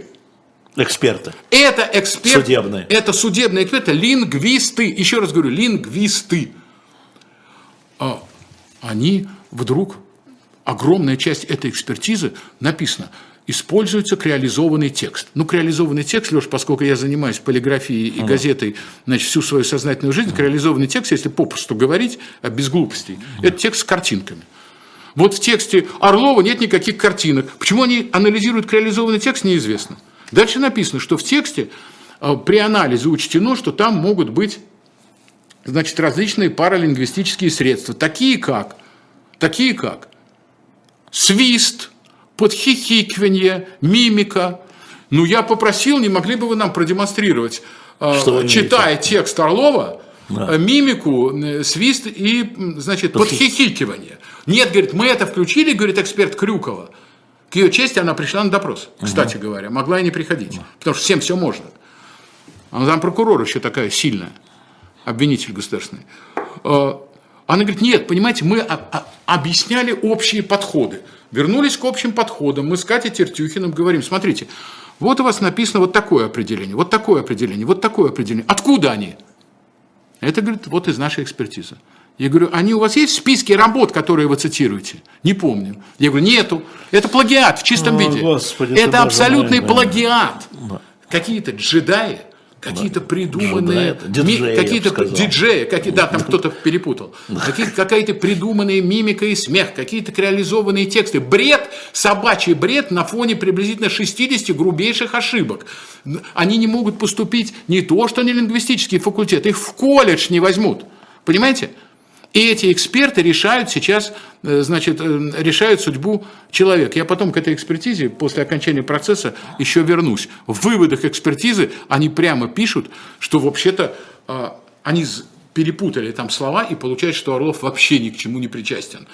Эксперты. Это эксперты. Судебные. Это судебные эксперты, лингвисты. Еще раз говорю, лингвисты. А, они вдруг, огромная часть этой экспертизы написана, используется креализованный текст. Ну, креализованный текст, Леш, поскольку я занимаюсь полиграфией и газетой значит, всю свою сознательную жизнь, креализованный текст, если попросту говорить, а без глупостей, это текст с картинками. Вот в тексте Орлова нет никаких картинок. Почему они анализируют креализованный текст, неизвестно. Дальше написано, что в тексте а, при анализе учтено, что там могут быть значит, различные паралингвистические средства, такие как, такие как свист, подхихикивание, мимика. Ну, я попросил, не могли бы вы нам продемонстрировать, а, что читая текст Орлова, да. мимику, свист и, значит, подхихикивание. Нет, говорит, мы это включили, говорит эксперт Крюкова. К ее чести она пришла на допрос, кстати угу. говоря. Могла и не приходить, угу. потому что всем все можно. Она там прокурор еще такая сильная, обвинитель государственный. Она говорит, нет, понимаете, мы объясняли общие подходы. Вернулись к общим подходам. Мы с Катей Тертюхиным говорим, смотрите, вот у вас написано вот такое определение, вот такое определение, вот такое определение. Откуда они? Это, говорит, вот из нашей экспертизы. Я говорю, они у вас есть в списке работ, которые вы цитируете? Не помню. Я говорю, нету. Это плагиат в чистом О, виде. Господи, это абсолютный мой, плагиат. Да. Какие-то джедаи, какие-то придуманные, диджеи, какие-то диджеи, какие, да, там [LAUGHS] кто-то перепутал, какая-то придуманная мимика и смех, какие-то реализованные тексты. Бред, собачий бред на фоне приблизительно 60 грубейших ошибок. Они не могут поступить не то, что на лингвистический факультет, их в колледж не возьмут. Понимаете? И эти эксперты решают сейчас, э, значит, э, решают судьбу человека. Я потом к этой экспертизе после окончания процесса еще вернусь. В выводах экспертизы они прямо пишут, что вообще-то э, они перепутали там слова и получается, что Орлов вообще ни к чему не причастен.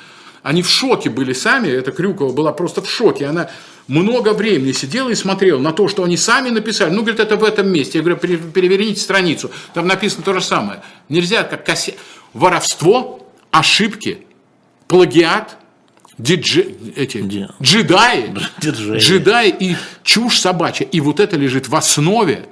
Они в шоке были сами, эта Крюкова была просто в шоке. Она много времени сидела и смотрела на то, что они сами написали. Ну, говорит, это в этом месте. Я говорю, переверните страницу. Там написано то же самое. Нельзя как кассет воровство, ошибки, плагиат, дидж... эти, Ди... джедаи, [LAUGHS] джедаи и чушь собачья. И вот это лежит в основе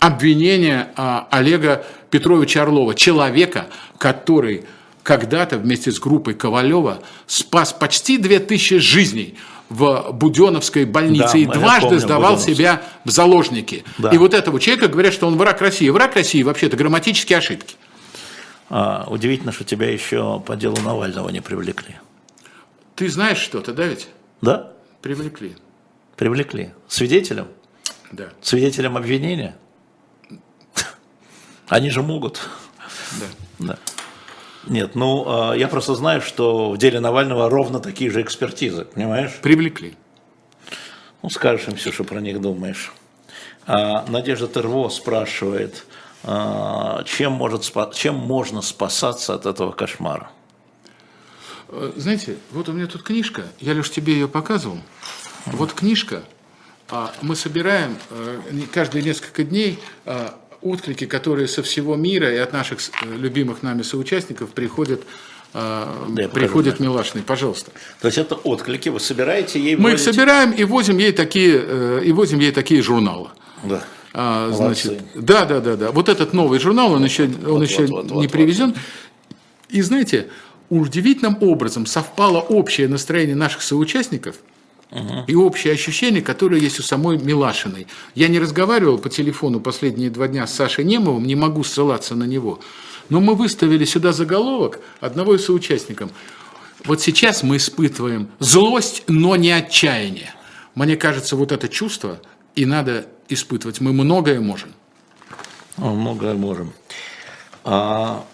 обвинения а, Олега Петровича Орлова, человека, который когда-то вместе с группой Ковалева спас почти 2000 жизней в Буденовской больнице да, и дважды помню, сдавал себя в заложники. Да. И вот этого человека говорят, что он враг России. Враг России вообще-то грамматические ошибки. А, удивительно, что тебя еще по делу Навального не привлекли. Ты знаешь что-то, да ведь? Да. Привлекли. Привлекли. Свидетелем? Да. Свидетелем обвинения? Они же могут. Да. да. Нет, ну, а, я просто знаю, что в деле Навального ровно такие же экспертизы, понимаешь? Привлекли. Ну, скажешь им все, что про них думаешь. А Надежда Терво спрашивает, чем, может, чем можно спасаться от этого кошмара? Э, знаете, вот у меня тут книжка, я лишь тебе ее показывал. Вот книжка, а, мы собираем э, каждые несколько дней а, отклики, которые со всего мира и от наших э, любимых нами соучастников приходят да, приходит Милашный, пожалуйста. То есть это отклики, вы собираете ей? Мы их собираем и возим ей такие, и возим ей такие журналы. Да. А, значит, да, да, да, да. Вот этот новый журнал, он еще, он вот, еще вот, вот, не вот, привезен. Вот. И знаете, удивительным образом совпало общее настроение наших соучастников угу. и общее ощущение, которое есть у самой Милашиной. Я не разговаривал по телефону последние два дня с Сашей Немовым, не могу ссылаться на него. Но мы выставили сюда заголовок одного из соучастников. Вот сейчас мы испытываем злость, но не отчаяние. Мне кажется, вот это чувство и надо испытывать. Мы многое можем. Многое можем. А,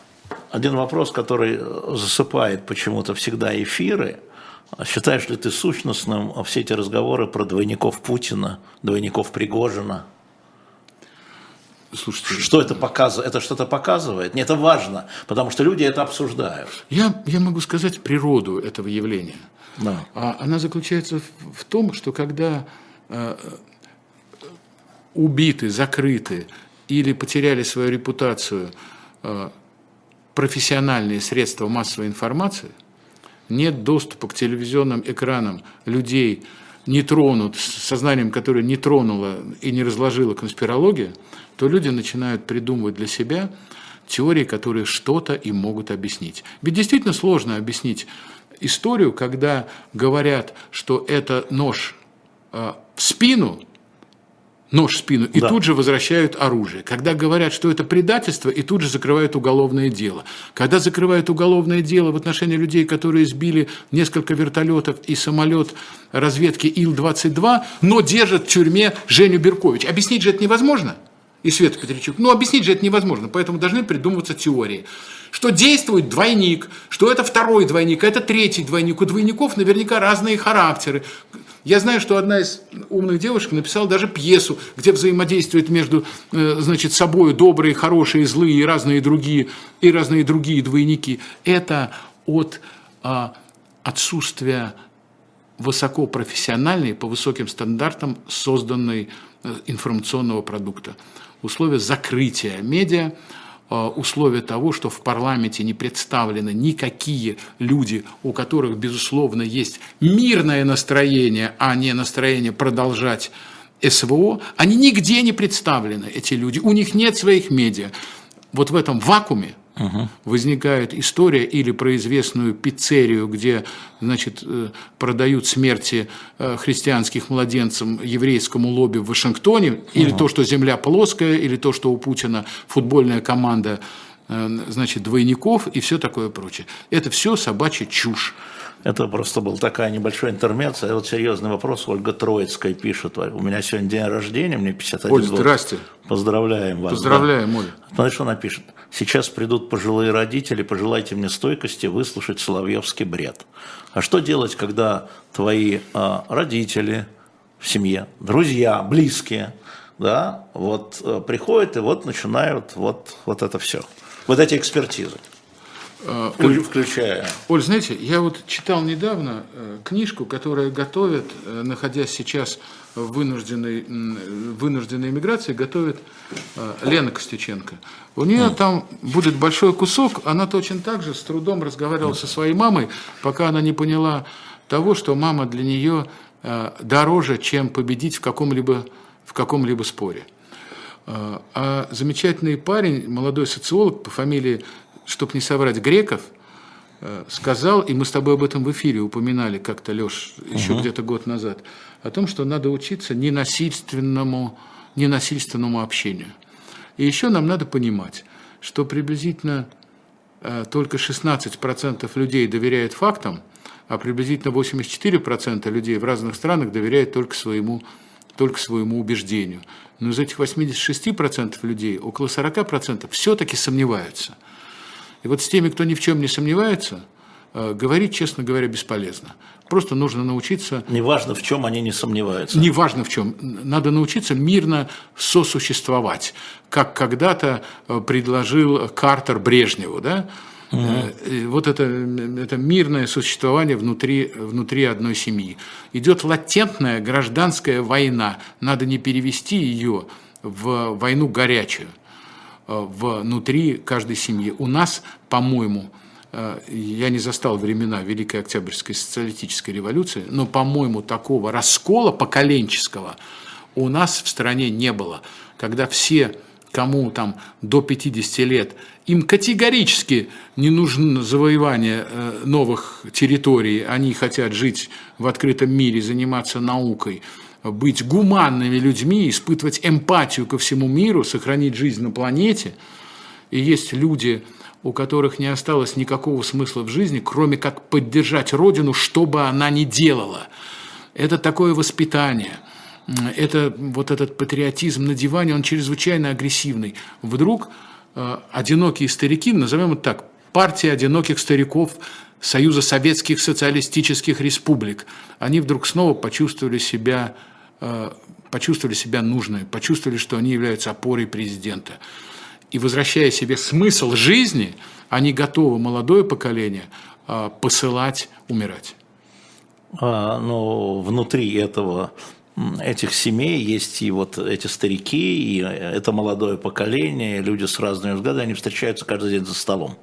один вопрос, который засыпает почему-то всегда эфиры. Считаешь ли ты сущностным все эти разговоры про двойников Путина, двойников Пригожина? Слушайте, что это показывает? Это что-то показывает? Нет, это важно, потому что люди это обсуждают. Я, я могу сказать природу этого явления. Да. А она заключается в, в том, что когда э, убиты, закрыты или потеряли свою репутацию э, профессиональные средства массовой информации, нет доступа к телевизионным экранам людей не тронут, с сознанием, которое не тронула и не разложила конспирология, то люди начинают придумывать для себя теории, которые что-то им могут объяснить. Ведь действительно сложно объяснить историю, когда говорят, что это нож э, в спину, нож в спину, и да. тут же возвращают оружие. Когда говорят, что это предательство, и тут же закрывают уголовное дело. Когда закрывают уголовное дело в отношении людей, которые сбили несколько вертолетов и самолет разведки Ил-22, но держат в тюрьме Женю Беркович. Объяснить же это невозможно. И Света Петричук. Ну, объяснить же это невозможно, поэтому должны придумываться теории. Что действует двойник, что это второй двойник, а это третий двойник. У двойников наверняка разные характеры. Я знаю, что одна из умных девушек написала даже пьесу, где взаимодействуют между э, значит, собой добрые, хорошие, злые и разные другие, и разные другие двойники. Это от а, отсутствия высокопрофессиональной, по высоким стандартам созданной э, информационного продукта. Условия закрытия медиа – Э, условия того, что в парламенте не представлены никакие люди, у которых, безусловно, есть мирное настроение, а не настроение продолжать СВО, они нигде не представлены, эти люди, у них нет своих медиа. Вот в этом вакууме угу. возникает история или про известную пиццерию, где значит, э, продают смерти э, христианских младенцам еврейскому лобби в Вашингтоне, угу. или то, что земля плоская, или то, что у Путина футбольная команда э, значит, двойников и все такое прочее. Это все собачья чушь. Это просто был такая небольшая интермеция. Вот серьезный вопрос. Ольга Троицкая пишет. У меня сегодня день рождения, мне 51 Оль, год. здрасте. Поздравляем вас. Поздравляем, да. Оля. Знаешь, что она пишет? Сейчас придут пожилые родители, пожелайте мне стойкости выслушать Соловьевский бред. А что делать, когда твои а, родители в семье, друзья, близкие, да, вот а, приходят и вот начинают вот, вот это все. Вот эти экспертизы. Э, Оль, включая. Оль, знаете, я вот читал недавно э, книжку, которая готовит, э, находясь сейчас в вынужденной, вынужденной эмиграции, готовит Лена Костюченко. У нее mm. там будет большой кусок, она точно так же с трудом разговаривала mm. со своей мамой, пока она не поняла того, что мама для нее дороже, чем победить в каком-либо в каком-либо споре. А замечательный парень, молодой социолог по фамилии чтобы не соврать, Греков, э, сказал, и мы с тобой об этом в эфире упоминали как-то, Леш, еще угу. где-то год назад, о том, что надо учиться ненасильственному, ненасильственному общению. И еще нам надо понимать, что приблизительно э, только 16% людей доверяют фактам, а приблизительно 84% людей в разных странах доверяют только своему, только своему убеждению. Но из этих 86% людей около 40% все-таки сомневаются – и вот с теми, кто ни в чем не сомневается, э, говорить, честно говоря, бесполезно. Просто нужно научиться... Неважно, в чем они не сомневаются. Неважно, в чем. Надо научиться мирно сосуществовать, как когда-то э, предложил Картер Брежневу. Да? Угу. Вот это, это мирное существование внутри, внутри одной семьи. Идет латентная гражданская война. Надо не перевести ее в войну горячую. Э, внутри каждой семьи. У нас, по-моему, э, я не застал времена Великой Октябрьской социалистической революции, но, по-моему, такого раскола поколенческого у нас в стране не было, когда все, кому там до 50 лет, им категорически не нужно завоевание э, новых территорий, они хотят жить в открытом мире, заниматься наукой – быть гуманными людьми, испытывать эмпатию ко всему миру, сохранить жизнь на планете. И есть люди, у которых не осталось никакого смысла в жизни, кроме как поддержать Родину, что бы она ни делала. Это такое воспитание. Это вот этот патриотизм на диване, он чрезвычайно агрессивный. Вдруг э, одинокие старики, назовем это так, партия одиноких стариков Союза Советских Социалистических Республик, они вдруг снова почувствовали себя почувствовали себя нужными, почувствовали, что они являются опорой президента. И возвращая себе смысл жизни, они готовы молодое поколение э, посылать умирать. А, но внутри этого этих семей есть и вот эти старики, и это молодое поколение, люди с разными взглядами, они встречаются каждый день за столом.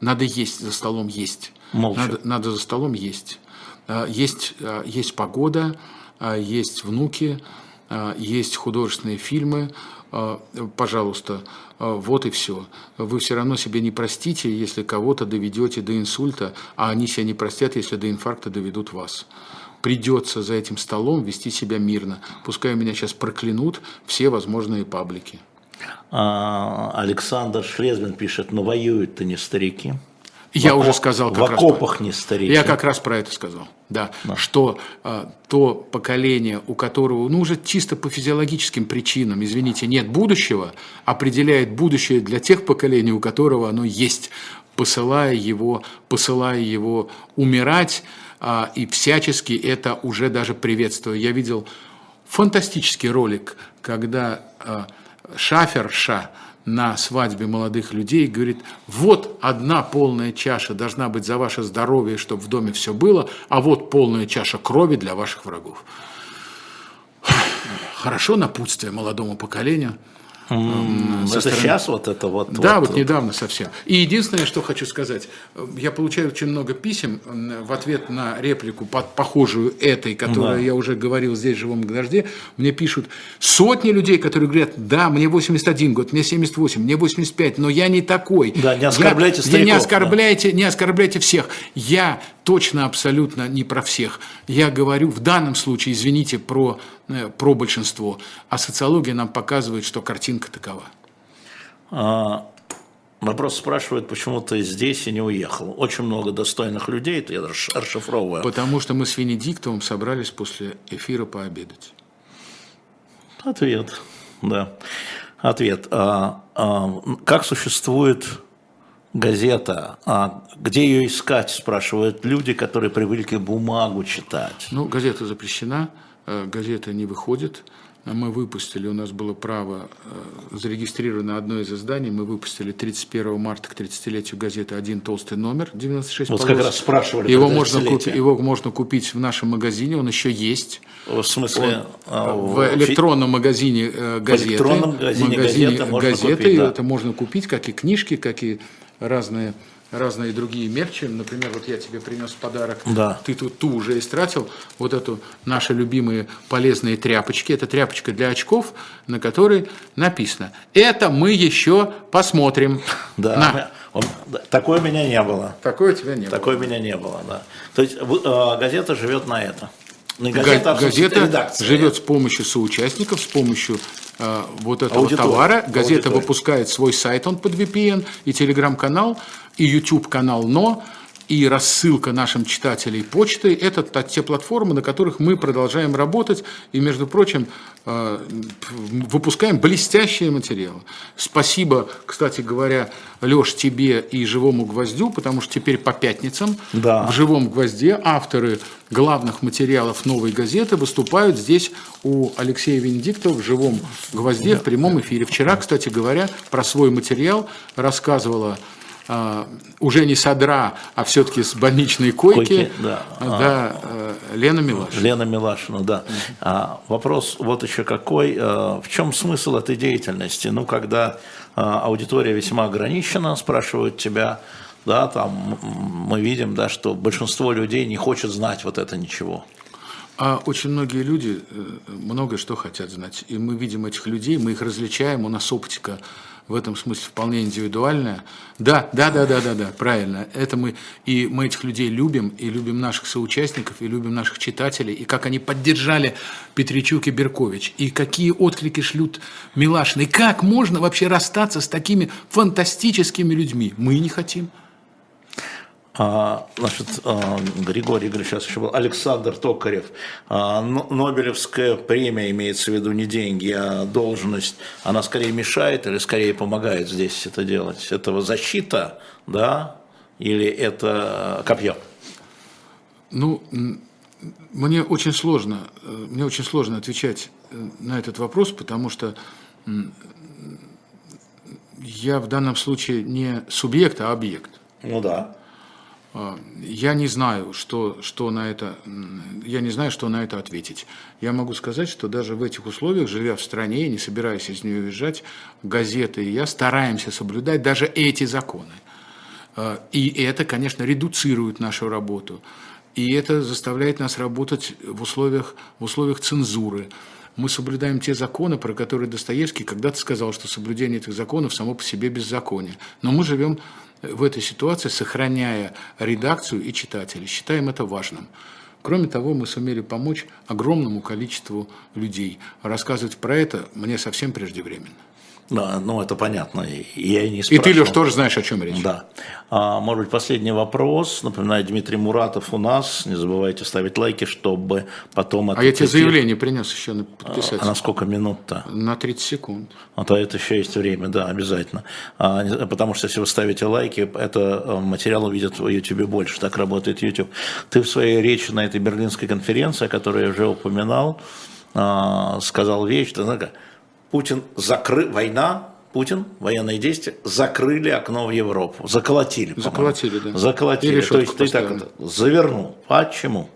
надо есть за столом есть. Молча. Надо, надо за столом есть. А, Есть, есть погода, есть внуки, а, есть художественные фильмы. А, Пожалуйста, а, вот и все. Вы все равно себе не простите, если кого-то доведете до инсульта, а они себя не простят, если до инфаркта доведут вас. Придется за этим столом вести себя мирно. Пускай меня сейчас проклянут все возможные паблики. А, Александр Шлезвин пишет, но воюют-то не старики. Я В уже сказал В как раз окопах про- не старики. Я как раз про это сказал, да, что а, то поколение, у которого, ну уже чисто по физиологическим причинам, извините, нет будущего, определяет будущее для тех поколений, у которого оно есть, посылая его, посылая его умирать, а, и всячески это уже даже приветствую. Я видел фантастический ролик, когда а, шаферша на свадьбе молодых людей говорит, вот одна полная чаша должна быть за ваше здоровье, чтобы в доме все было, а вот полная чаша крови для ваших врагов. Хорошо напутствие молодому поколению. Со Это стороны- сейчас вот это вот. Да, вот недавно совсем. И единственное, что хочу сказать, э, я получаю очень много писем в ответ на реплику, под- похожую этой, которую Да. я уже говорил здесь в живом дожде. Мне пишут сотни людей, которые говорят, да, мне 81 год, мне 78, мне 85, но я не такой. Да, не оскорбляйте я не стариков, да. оскорбляйте, не оскорбляйте всех. Я точно абсолютно не про всех. Я говорю в данном случае, извините, про, э, про большинство. А социология нам показывает, что картинка такова. А, Вопрос спрашивают, почему ты здесь и не уехал. Очень много достойных людей, это я расш- расшифровываю. Потому что мы с Венедиктовым собрались после эфира пообедать. Ответ, да. Ответ. А, а, как существует газета? А, где ее искать, спрашивают люди, которые привыкли бумагу читать. Ну, газета запрещена, э, газета не выходит. А Мы выпустили, у нас было право, э, зарегистрировано одно из изданий, мы выпустили 31 марта к 30-летию газеты один толстый номер, 96 Вот полос. как раз спрашивали его можно, 30-летие. купить, его можно купить в нашем магазине, он еще есть. В смысле, а, В фи- электронном магазине э, газеты. электронном магазине «Газета» можно газеты, купить, да. это можно купить, как и книжки, как и разные разные другие мерчи. Например, вот я тебе принес подарок. Да. Ты тут ту уже истратил. Вот эту наши любимые полезные тряпочки. Это тряпочка для очков, на которой написано «Это мы еще посмотрим». Да, На. он- да, такой у меня не было. Такое у тебя не было. Такой у меня не было, да. То есть э, газета живет на это. Газета, газета редакция. живет с помощью соучастников, с помощью э, вот этого Аудитории. товара. Газета Аудитории. выпускает свой сайт, он под VPN, и телеграм-канал, и YouTube-канал «Но», и рассылка нашим читателей почты. Это те платформы, на которых мы продолжаем работать, и, между прочим, э, выпускаем блестящие материалы. Спасибо, кстати говоря, Леш, тебе и «Живому гвоздю», потому что теперь по пятницам Да. в «Живом гвозде» авторы главных материалов «Новой газеты» выступают здесь у Алексея Венедиктова в «Живом гвозде» в прямом эфире. Вчера, кстати говоря, про свой материал рассказывала уже не Садра, а все-таки с больничной койки, Койки, да. да, э, Лена Милаш. Лена Милашина, да. А, вопрос вот еще какой. а, в чем смысл этой деятельности? Ну, когда а, аудитория весьма ограничена, спрашивают тебя, да, там мы видим, да, что большинство людей не хочет знать вот это ничего. А очень многие люди э, многое что хотят знать. И мы видим этих людей, мы их различаем, у нас оптика в этом смысле вполне индивидуальная. Да, да, да, да, да, да, правильно. Это мы, и мы этих людей любим, и любим наших соучастников, и любим наших читателей, и как они поддержали Петричук и Беркович, и какие отклики шлют Милашин, как можно вообще расстаться с такими фантастическими людьми. Мы не хотим. А, Значит, а, Григорий Игоревич, сейчас еще был, Александр Токарев. А, Но- Нобелевская премия имеется в виду не деньги, а должность. Она скорее мешает или скорее помогает здесь это делать? Это защита, да, или это копье? Ну, мне очень сложно, э, мне очень сложно отвечать э, на этот вопрос, потому что я в данном случае не субъект, а объект. Ну да. А, Я не знаю, что, что на это, я не знаю, что на это ответить. Я могу сказать, что даже в этих условиях, живя в стране и не собираясь из нее уезжать, газеты и я стараемся соблюдать даже эти законы. Э, и это, конечно, редуцирует нашу работу. И это заставляет нас работать в условиях, в условиях цензуры. Мы соблюдаем те законы, про которые Достоевский когда-то сказал, что соблюдение этих законов само по себе беззаконие. Но мы живем в этой ситуации, сохраняя редакцию и читателей. Считаем это важным. Кроме того, мы сумели помочь огромному количеству людей. Рассказывать про это мне совсем преждевременно. Да, ну это понятно. Я и не И ты, Леш, тоже знаешь, о чем речь. Да. А, может быть, последний вопрос. Напоминаю, Дмитрий Муратов у нас. Не забывайте ставить лайки, чтобы потом... А я тебе заявление принес еще на подписать. А на сколько минут-то? На 30 секунд. А то это еще есть время, да, обязательно. А, потому что если вы ставите лайки, это э, материал увидят в YouTube больше. Так работает YouTube. Ты в своей речи на этой берлинской конференции, которую я уже упоминал, а, сказал вещь, ты знаешь, Путин закрыл, война, Путин, военные действия, закрыли окно в Европу, заколотили. Заколотили, да. Заколотили. То есть ты так завернул. Почему?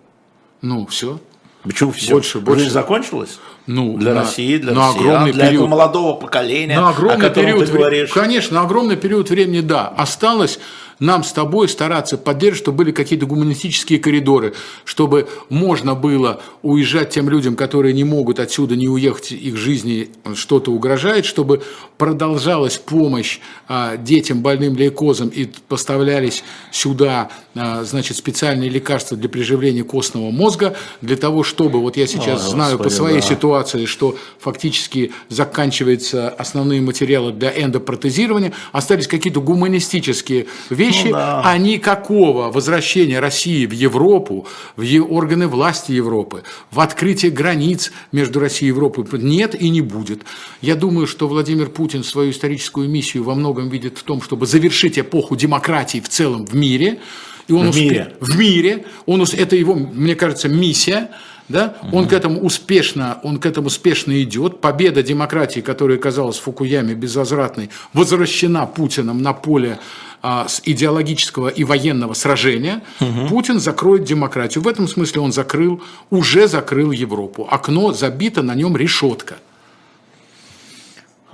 Ну, все. Почему все? Больше, больше. Жизнь закончилась? Ну, для на, России, для на россиян, огромный для период, этого молодого поколения, на огромный о период, ты говоришь. Конечно, на огромный период времени, да. Осталось нам с тобой стараться поддерживать, чтобы были какие-то гуманистические коридоры, чтобы можно было уезжать тем людям, которые не могут отсюда не уехать, их жизни что-то угрожает, чтобы продолжалась помощь а, детям больным лейкозом и поставлялись сюда, а, значит, специальные лекарства для приживления костного мозга, для того, чтобы, вот я сейчас О, знаю Господи, по своей да. ситуации, что фактически заканчиваются основные материалы для эндопротезирования, остались какие-то гуманистические вещи, вещи, ну, да. а никакого возвращения России в Европу, в органы власти Европы, в открытие границ между Россией и Европой нет и не будет. Я думаю, что Владимир Путин свою историческую миссию во многом видит в том, чтобы завершить эпоху демократии в целом в мире. И он в успе... мире. В мире. Он, это его, мне кажется, миссия да? Угу. Он к этому успешно, он к этому успешно идет. Победа демократии, которая казалась Фукуяме безвозвратной, возвращена Путиным на поле с идеологического и военного сражения, угу. Путин закроет демократию. В этом смысле он закрыл, уже закрыл Европу. Окно забито, на нем решетка.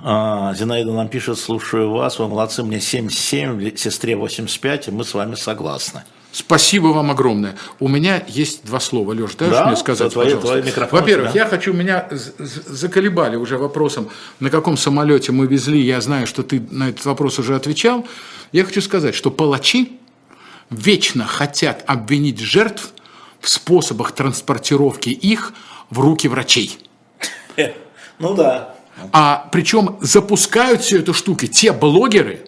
А, Зинаида нам пишет, слушаю вас, вы молодцы, мне 77, сестре 85, и мы с вами согласны. Спасибо вам огромное. У меня есть два слова, Леш, даешь да? мне сказать, твои, пожалуйста? Во-первых, я хочу, меня заколебали уже вопросом, на каком самолете мы везли, я знаю, что ты на этот вопрос уже отвечал. Я хочу сказать, что палачи вечно хотят обвинить жертв в способах транспортировки их в руки врачей. [LAUGHS] Ну да. А причем запускают всю эту штуку те блогеры,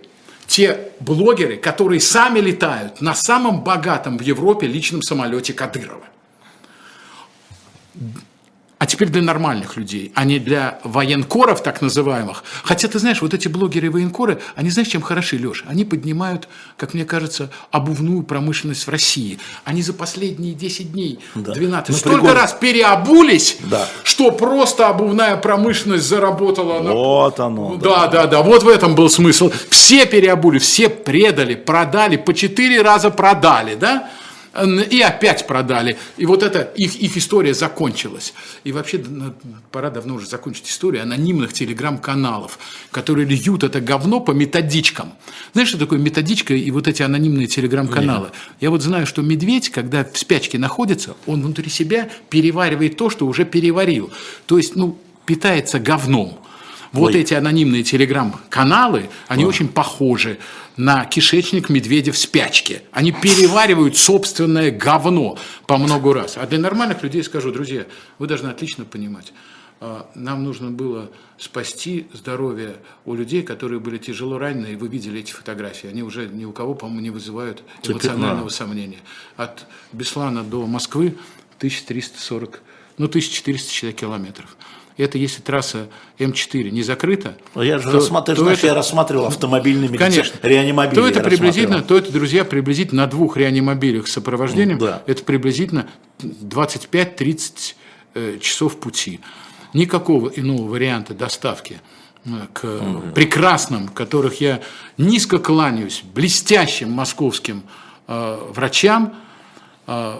те блогеры, которые сами летают на самом богатом в Европе личном самолете Кадырова. А теперь для нормальных людей, а не для военкоров так называемых. Хотя, ты знаешь, вот эти блогеры и военкоры, они знаешь, чем хороши, Леша? Они поднимают, как мне кажется, обувную промышленность в России. Они за последние 10 дней, да. 12, ну, столько пригод... раз переобулись, да. что просто обувная промышленность заработала. Вот на... оно. Да, да, да, да, вот в этом был смысл. Все переобули, все предали, продали, по 4 раза продали, да? И опять продали. И вот эта их, их история закончилась. И вообще пора давно уже закончить историю анонимных телеграм-каналов, которые льют это говно по методичкам. Знаешь, что такое методичка и вот эти анонимные телеграм-каналы? Я вот знаю, что медведь, когда в спячке находится, он внутри себя переваривает то, что уже переварил. То есть, ну, питается говном. Вот Ой. эти анонимные телеграм-каналы, они Ой. очень похожи на кишечник медведя в спячке. Они переваривают собственное говно по много раз. А для нормальных людей скажу, друзья, вы должны отлично понимать, а, нам нужно было спасти здоровье у людей, которые были тяжело ранены, и вы видели эти фотографии. Они уже ни у кого, по-моему, не вызывают эмоционального сомнения. От Беслана до Москвы 1340, ну, 1400 километров это если трасса М4 не закрыта. Но я же то, рассматриваю, то знаешь, это, я рассматривал автомобильные конечно, реанимобили. То это приблизительно, то это, друзья, приблизительно на двух реанимобилях с сопровождением, да. это приблизительно 25-30 э, часов пути. Никакого иного варианта доставки э, к угу. прекрасным, которых я низко кланяюсь, блестящим московским э, врачам, э,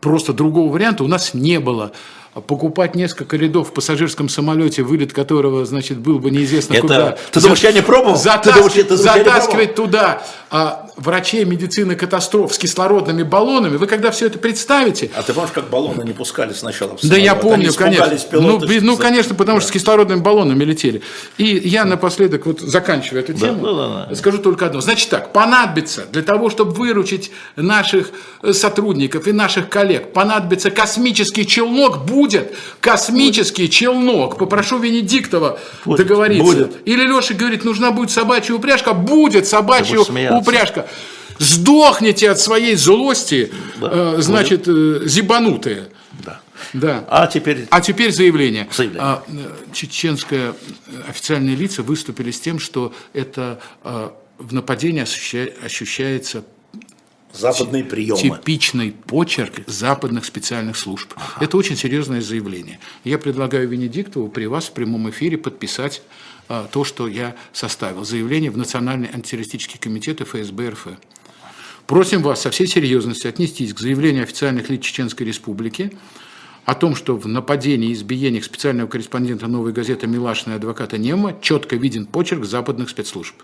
просто другого варианта у нас не было. Покупать несколько рядов в пассажирском самолете, вылет которого, значит, был бы неизвестно Это- куда. ты думаешь, я не пробовал? Затас- Ты думаешь, я- ты думаешь, я не затаскивать туда а, врачей медицины катастроф с кислородными баллонами. Вы когда все это представите, А ты помнишь, как баллоны не пускали сначала да я помню, Они конечно. пилоты, ну, что ну, конечно, потому что с кислородными баллонами летели. И я напоследок, вот заканчивая эту тему, да, да, да. скажу только одно. Значит так, понадобится для того, чтобы выручить наших э, сотрудников и наших коллег, понадобится космический челнок, будет космический челнок. Попрошу Венедиктова Будет, договориться. будет. Или Леша говорит, нужна будет собачья упряжка, будет собачья упряжка. Сдохните от своей злости, Да, э, значит, э, зибанутые. Да. Да. А теперь А теперь заявление. Заявление. А, э, Чеченское официальные лица выступили с тем, что это в нападении ощуща- ощущается западные приемы. типичный почерк западных специальных служб. Это очень серьезное заявление. Я предлагаю Венедиктову при вас в прямом эфире подписать а, то, что я составил. Заявление в Национальный антитеррористический комитет ФСБ РФ. Просим вас со всей серьезностью отнестись к заявлению официальных лиц Чеченской Республики о том, что в нападении и избиениях специального корреспондента «Новой газеты» Милашина и адвоката Нема четко виден почерк западных спецслужб.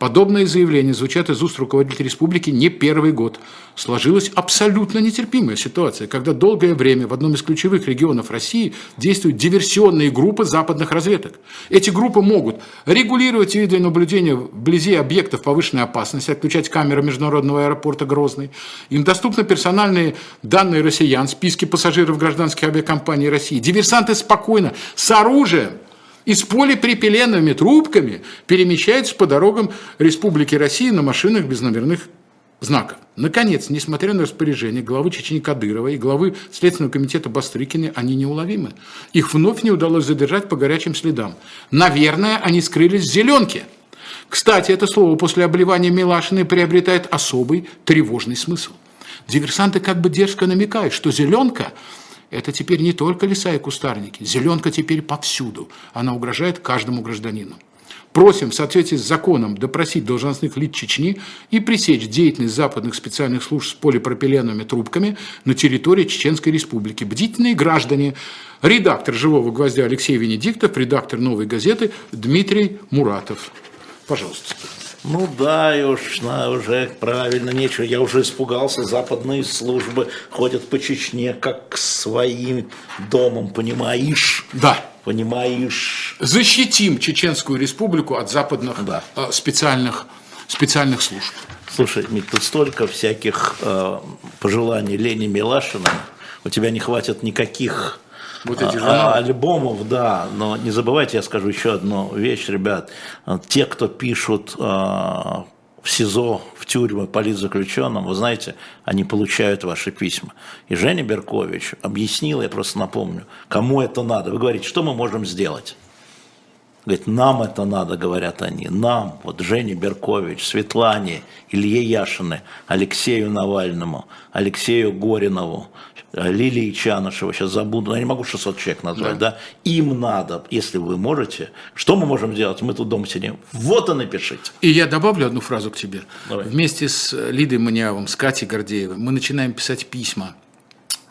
Подобные заявления звучат из уст руководителя республики не первый год. Сложилась абсолютно нетерпимая ситуация, когда долгое время в одном из ключевых регионов России действуют диверсионные группы западных разведок. Эти группы могут регулировать видеонаблюдение вблизи объектов повышенной опасности, отключать камеры международного аэропорта Грозный. Им доступны персональные данные россиян, списки пассажиров гражданских авиакомпаний России. Диверсанты спокойно, с оружием, и с полипропиленовыми трубками перемещаются по дорогам Республики России на машинах без номерных знаков. Наконец, несмотря на распоряжение главы Чечни Кадырова и главы Следственного комитета Бастрыкина, они неуловимы. Их вновь не удалось задержать по горячим следам. Наверное, они скрылись в зеленке. Кстати, это слово после обливания Милашиной приобретает особый тревожный смысл. Диверсанты как бы дерзко намекают, что зеленка – это теперь не только леса и кустарники. Зеленка теперь повсюду. Она угрожает каждому гражданину. Просим в соответствии с законом допросить должностных лиц Чечни и пресечь деятельность западных специальных служб с полипропиленовыми трубками на территории Чеченской Республики. Бдительные граждане, редактор «Живого гвоздя» Алексей Венедиктов, редактор «Новой газеты» Дмитрий Муратов. Пожалуйста. Ну да, и уж на, уже правильно, нечего. Я уже испугался, западные службы ходят по Чечне как к своим домам, понимаешь? Да. Понимаешь? Защитим Чеченскую Республику от западных Да. э, специальных, специальных служб. Слушай, Мик, тут столько всяких э, пожеланий Лени Милашина. У тебя не хватит никаких Вот эти а, журналы. альбомов, да. Но не забывайте, я скажу еще одну вещь, ребят. Те, кто пишут э, в СИЗО, в тюрьмы политзаключенным, вы знаете, они получают ваши письма. И Женя Беркович объяснил, я просто напомню, кому это надо. Вы говорите, что мы можем сделать? Говорит, нам это надо, говорят они, нам, вот Жене Беркович, Светлане, Илье Яшине, Алексею Навальному, Алексею Горинову, Лилии Чанышева, сейчас забуду, я не могу 600 человек назвать, да. им надо, если вы можете, что мы можем делать, мы тут дома сидим, вот и напишите. И я добавлю одну фразу к тебе. Давай. Вместе с Лидой Маниавым, с Катей Гордеевой мы начинаем писать письма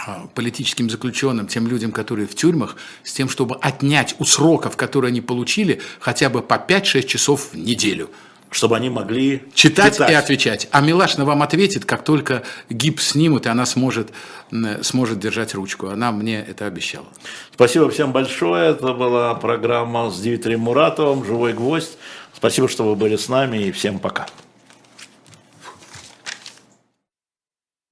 а, политическим заключенным, тем людям, которые в тюрьмах, с тем, чтобы отнять у сроков, которые они получили, хотя бы по 5-6 часов в неделю. Чтобы они могли Читать, и отвечать. А Милашина вам ответит, как только гипс снимут, и она сможет, сможет держать ручку. Она мне это обещала. Спасибо всем большое, это была программа с Дмитрием Муратовым, «Живой гвоздь». Спасибо, что вы были с нами, и всем пока.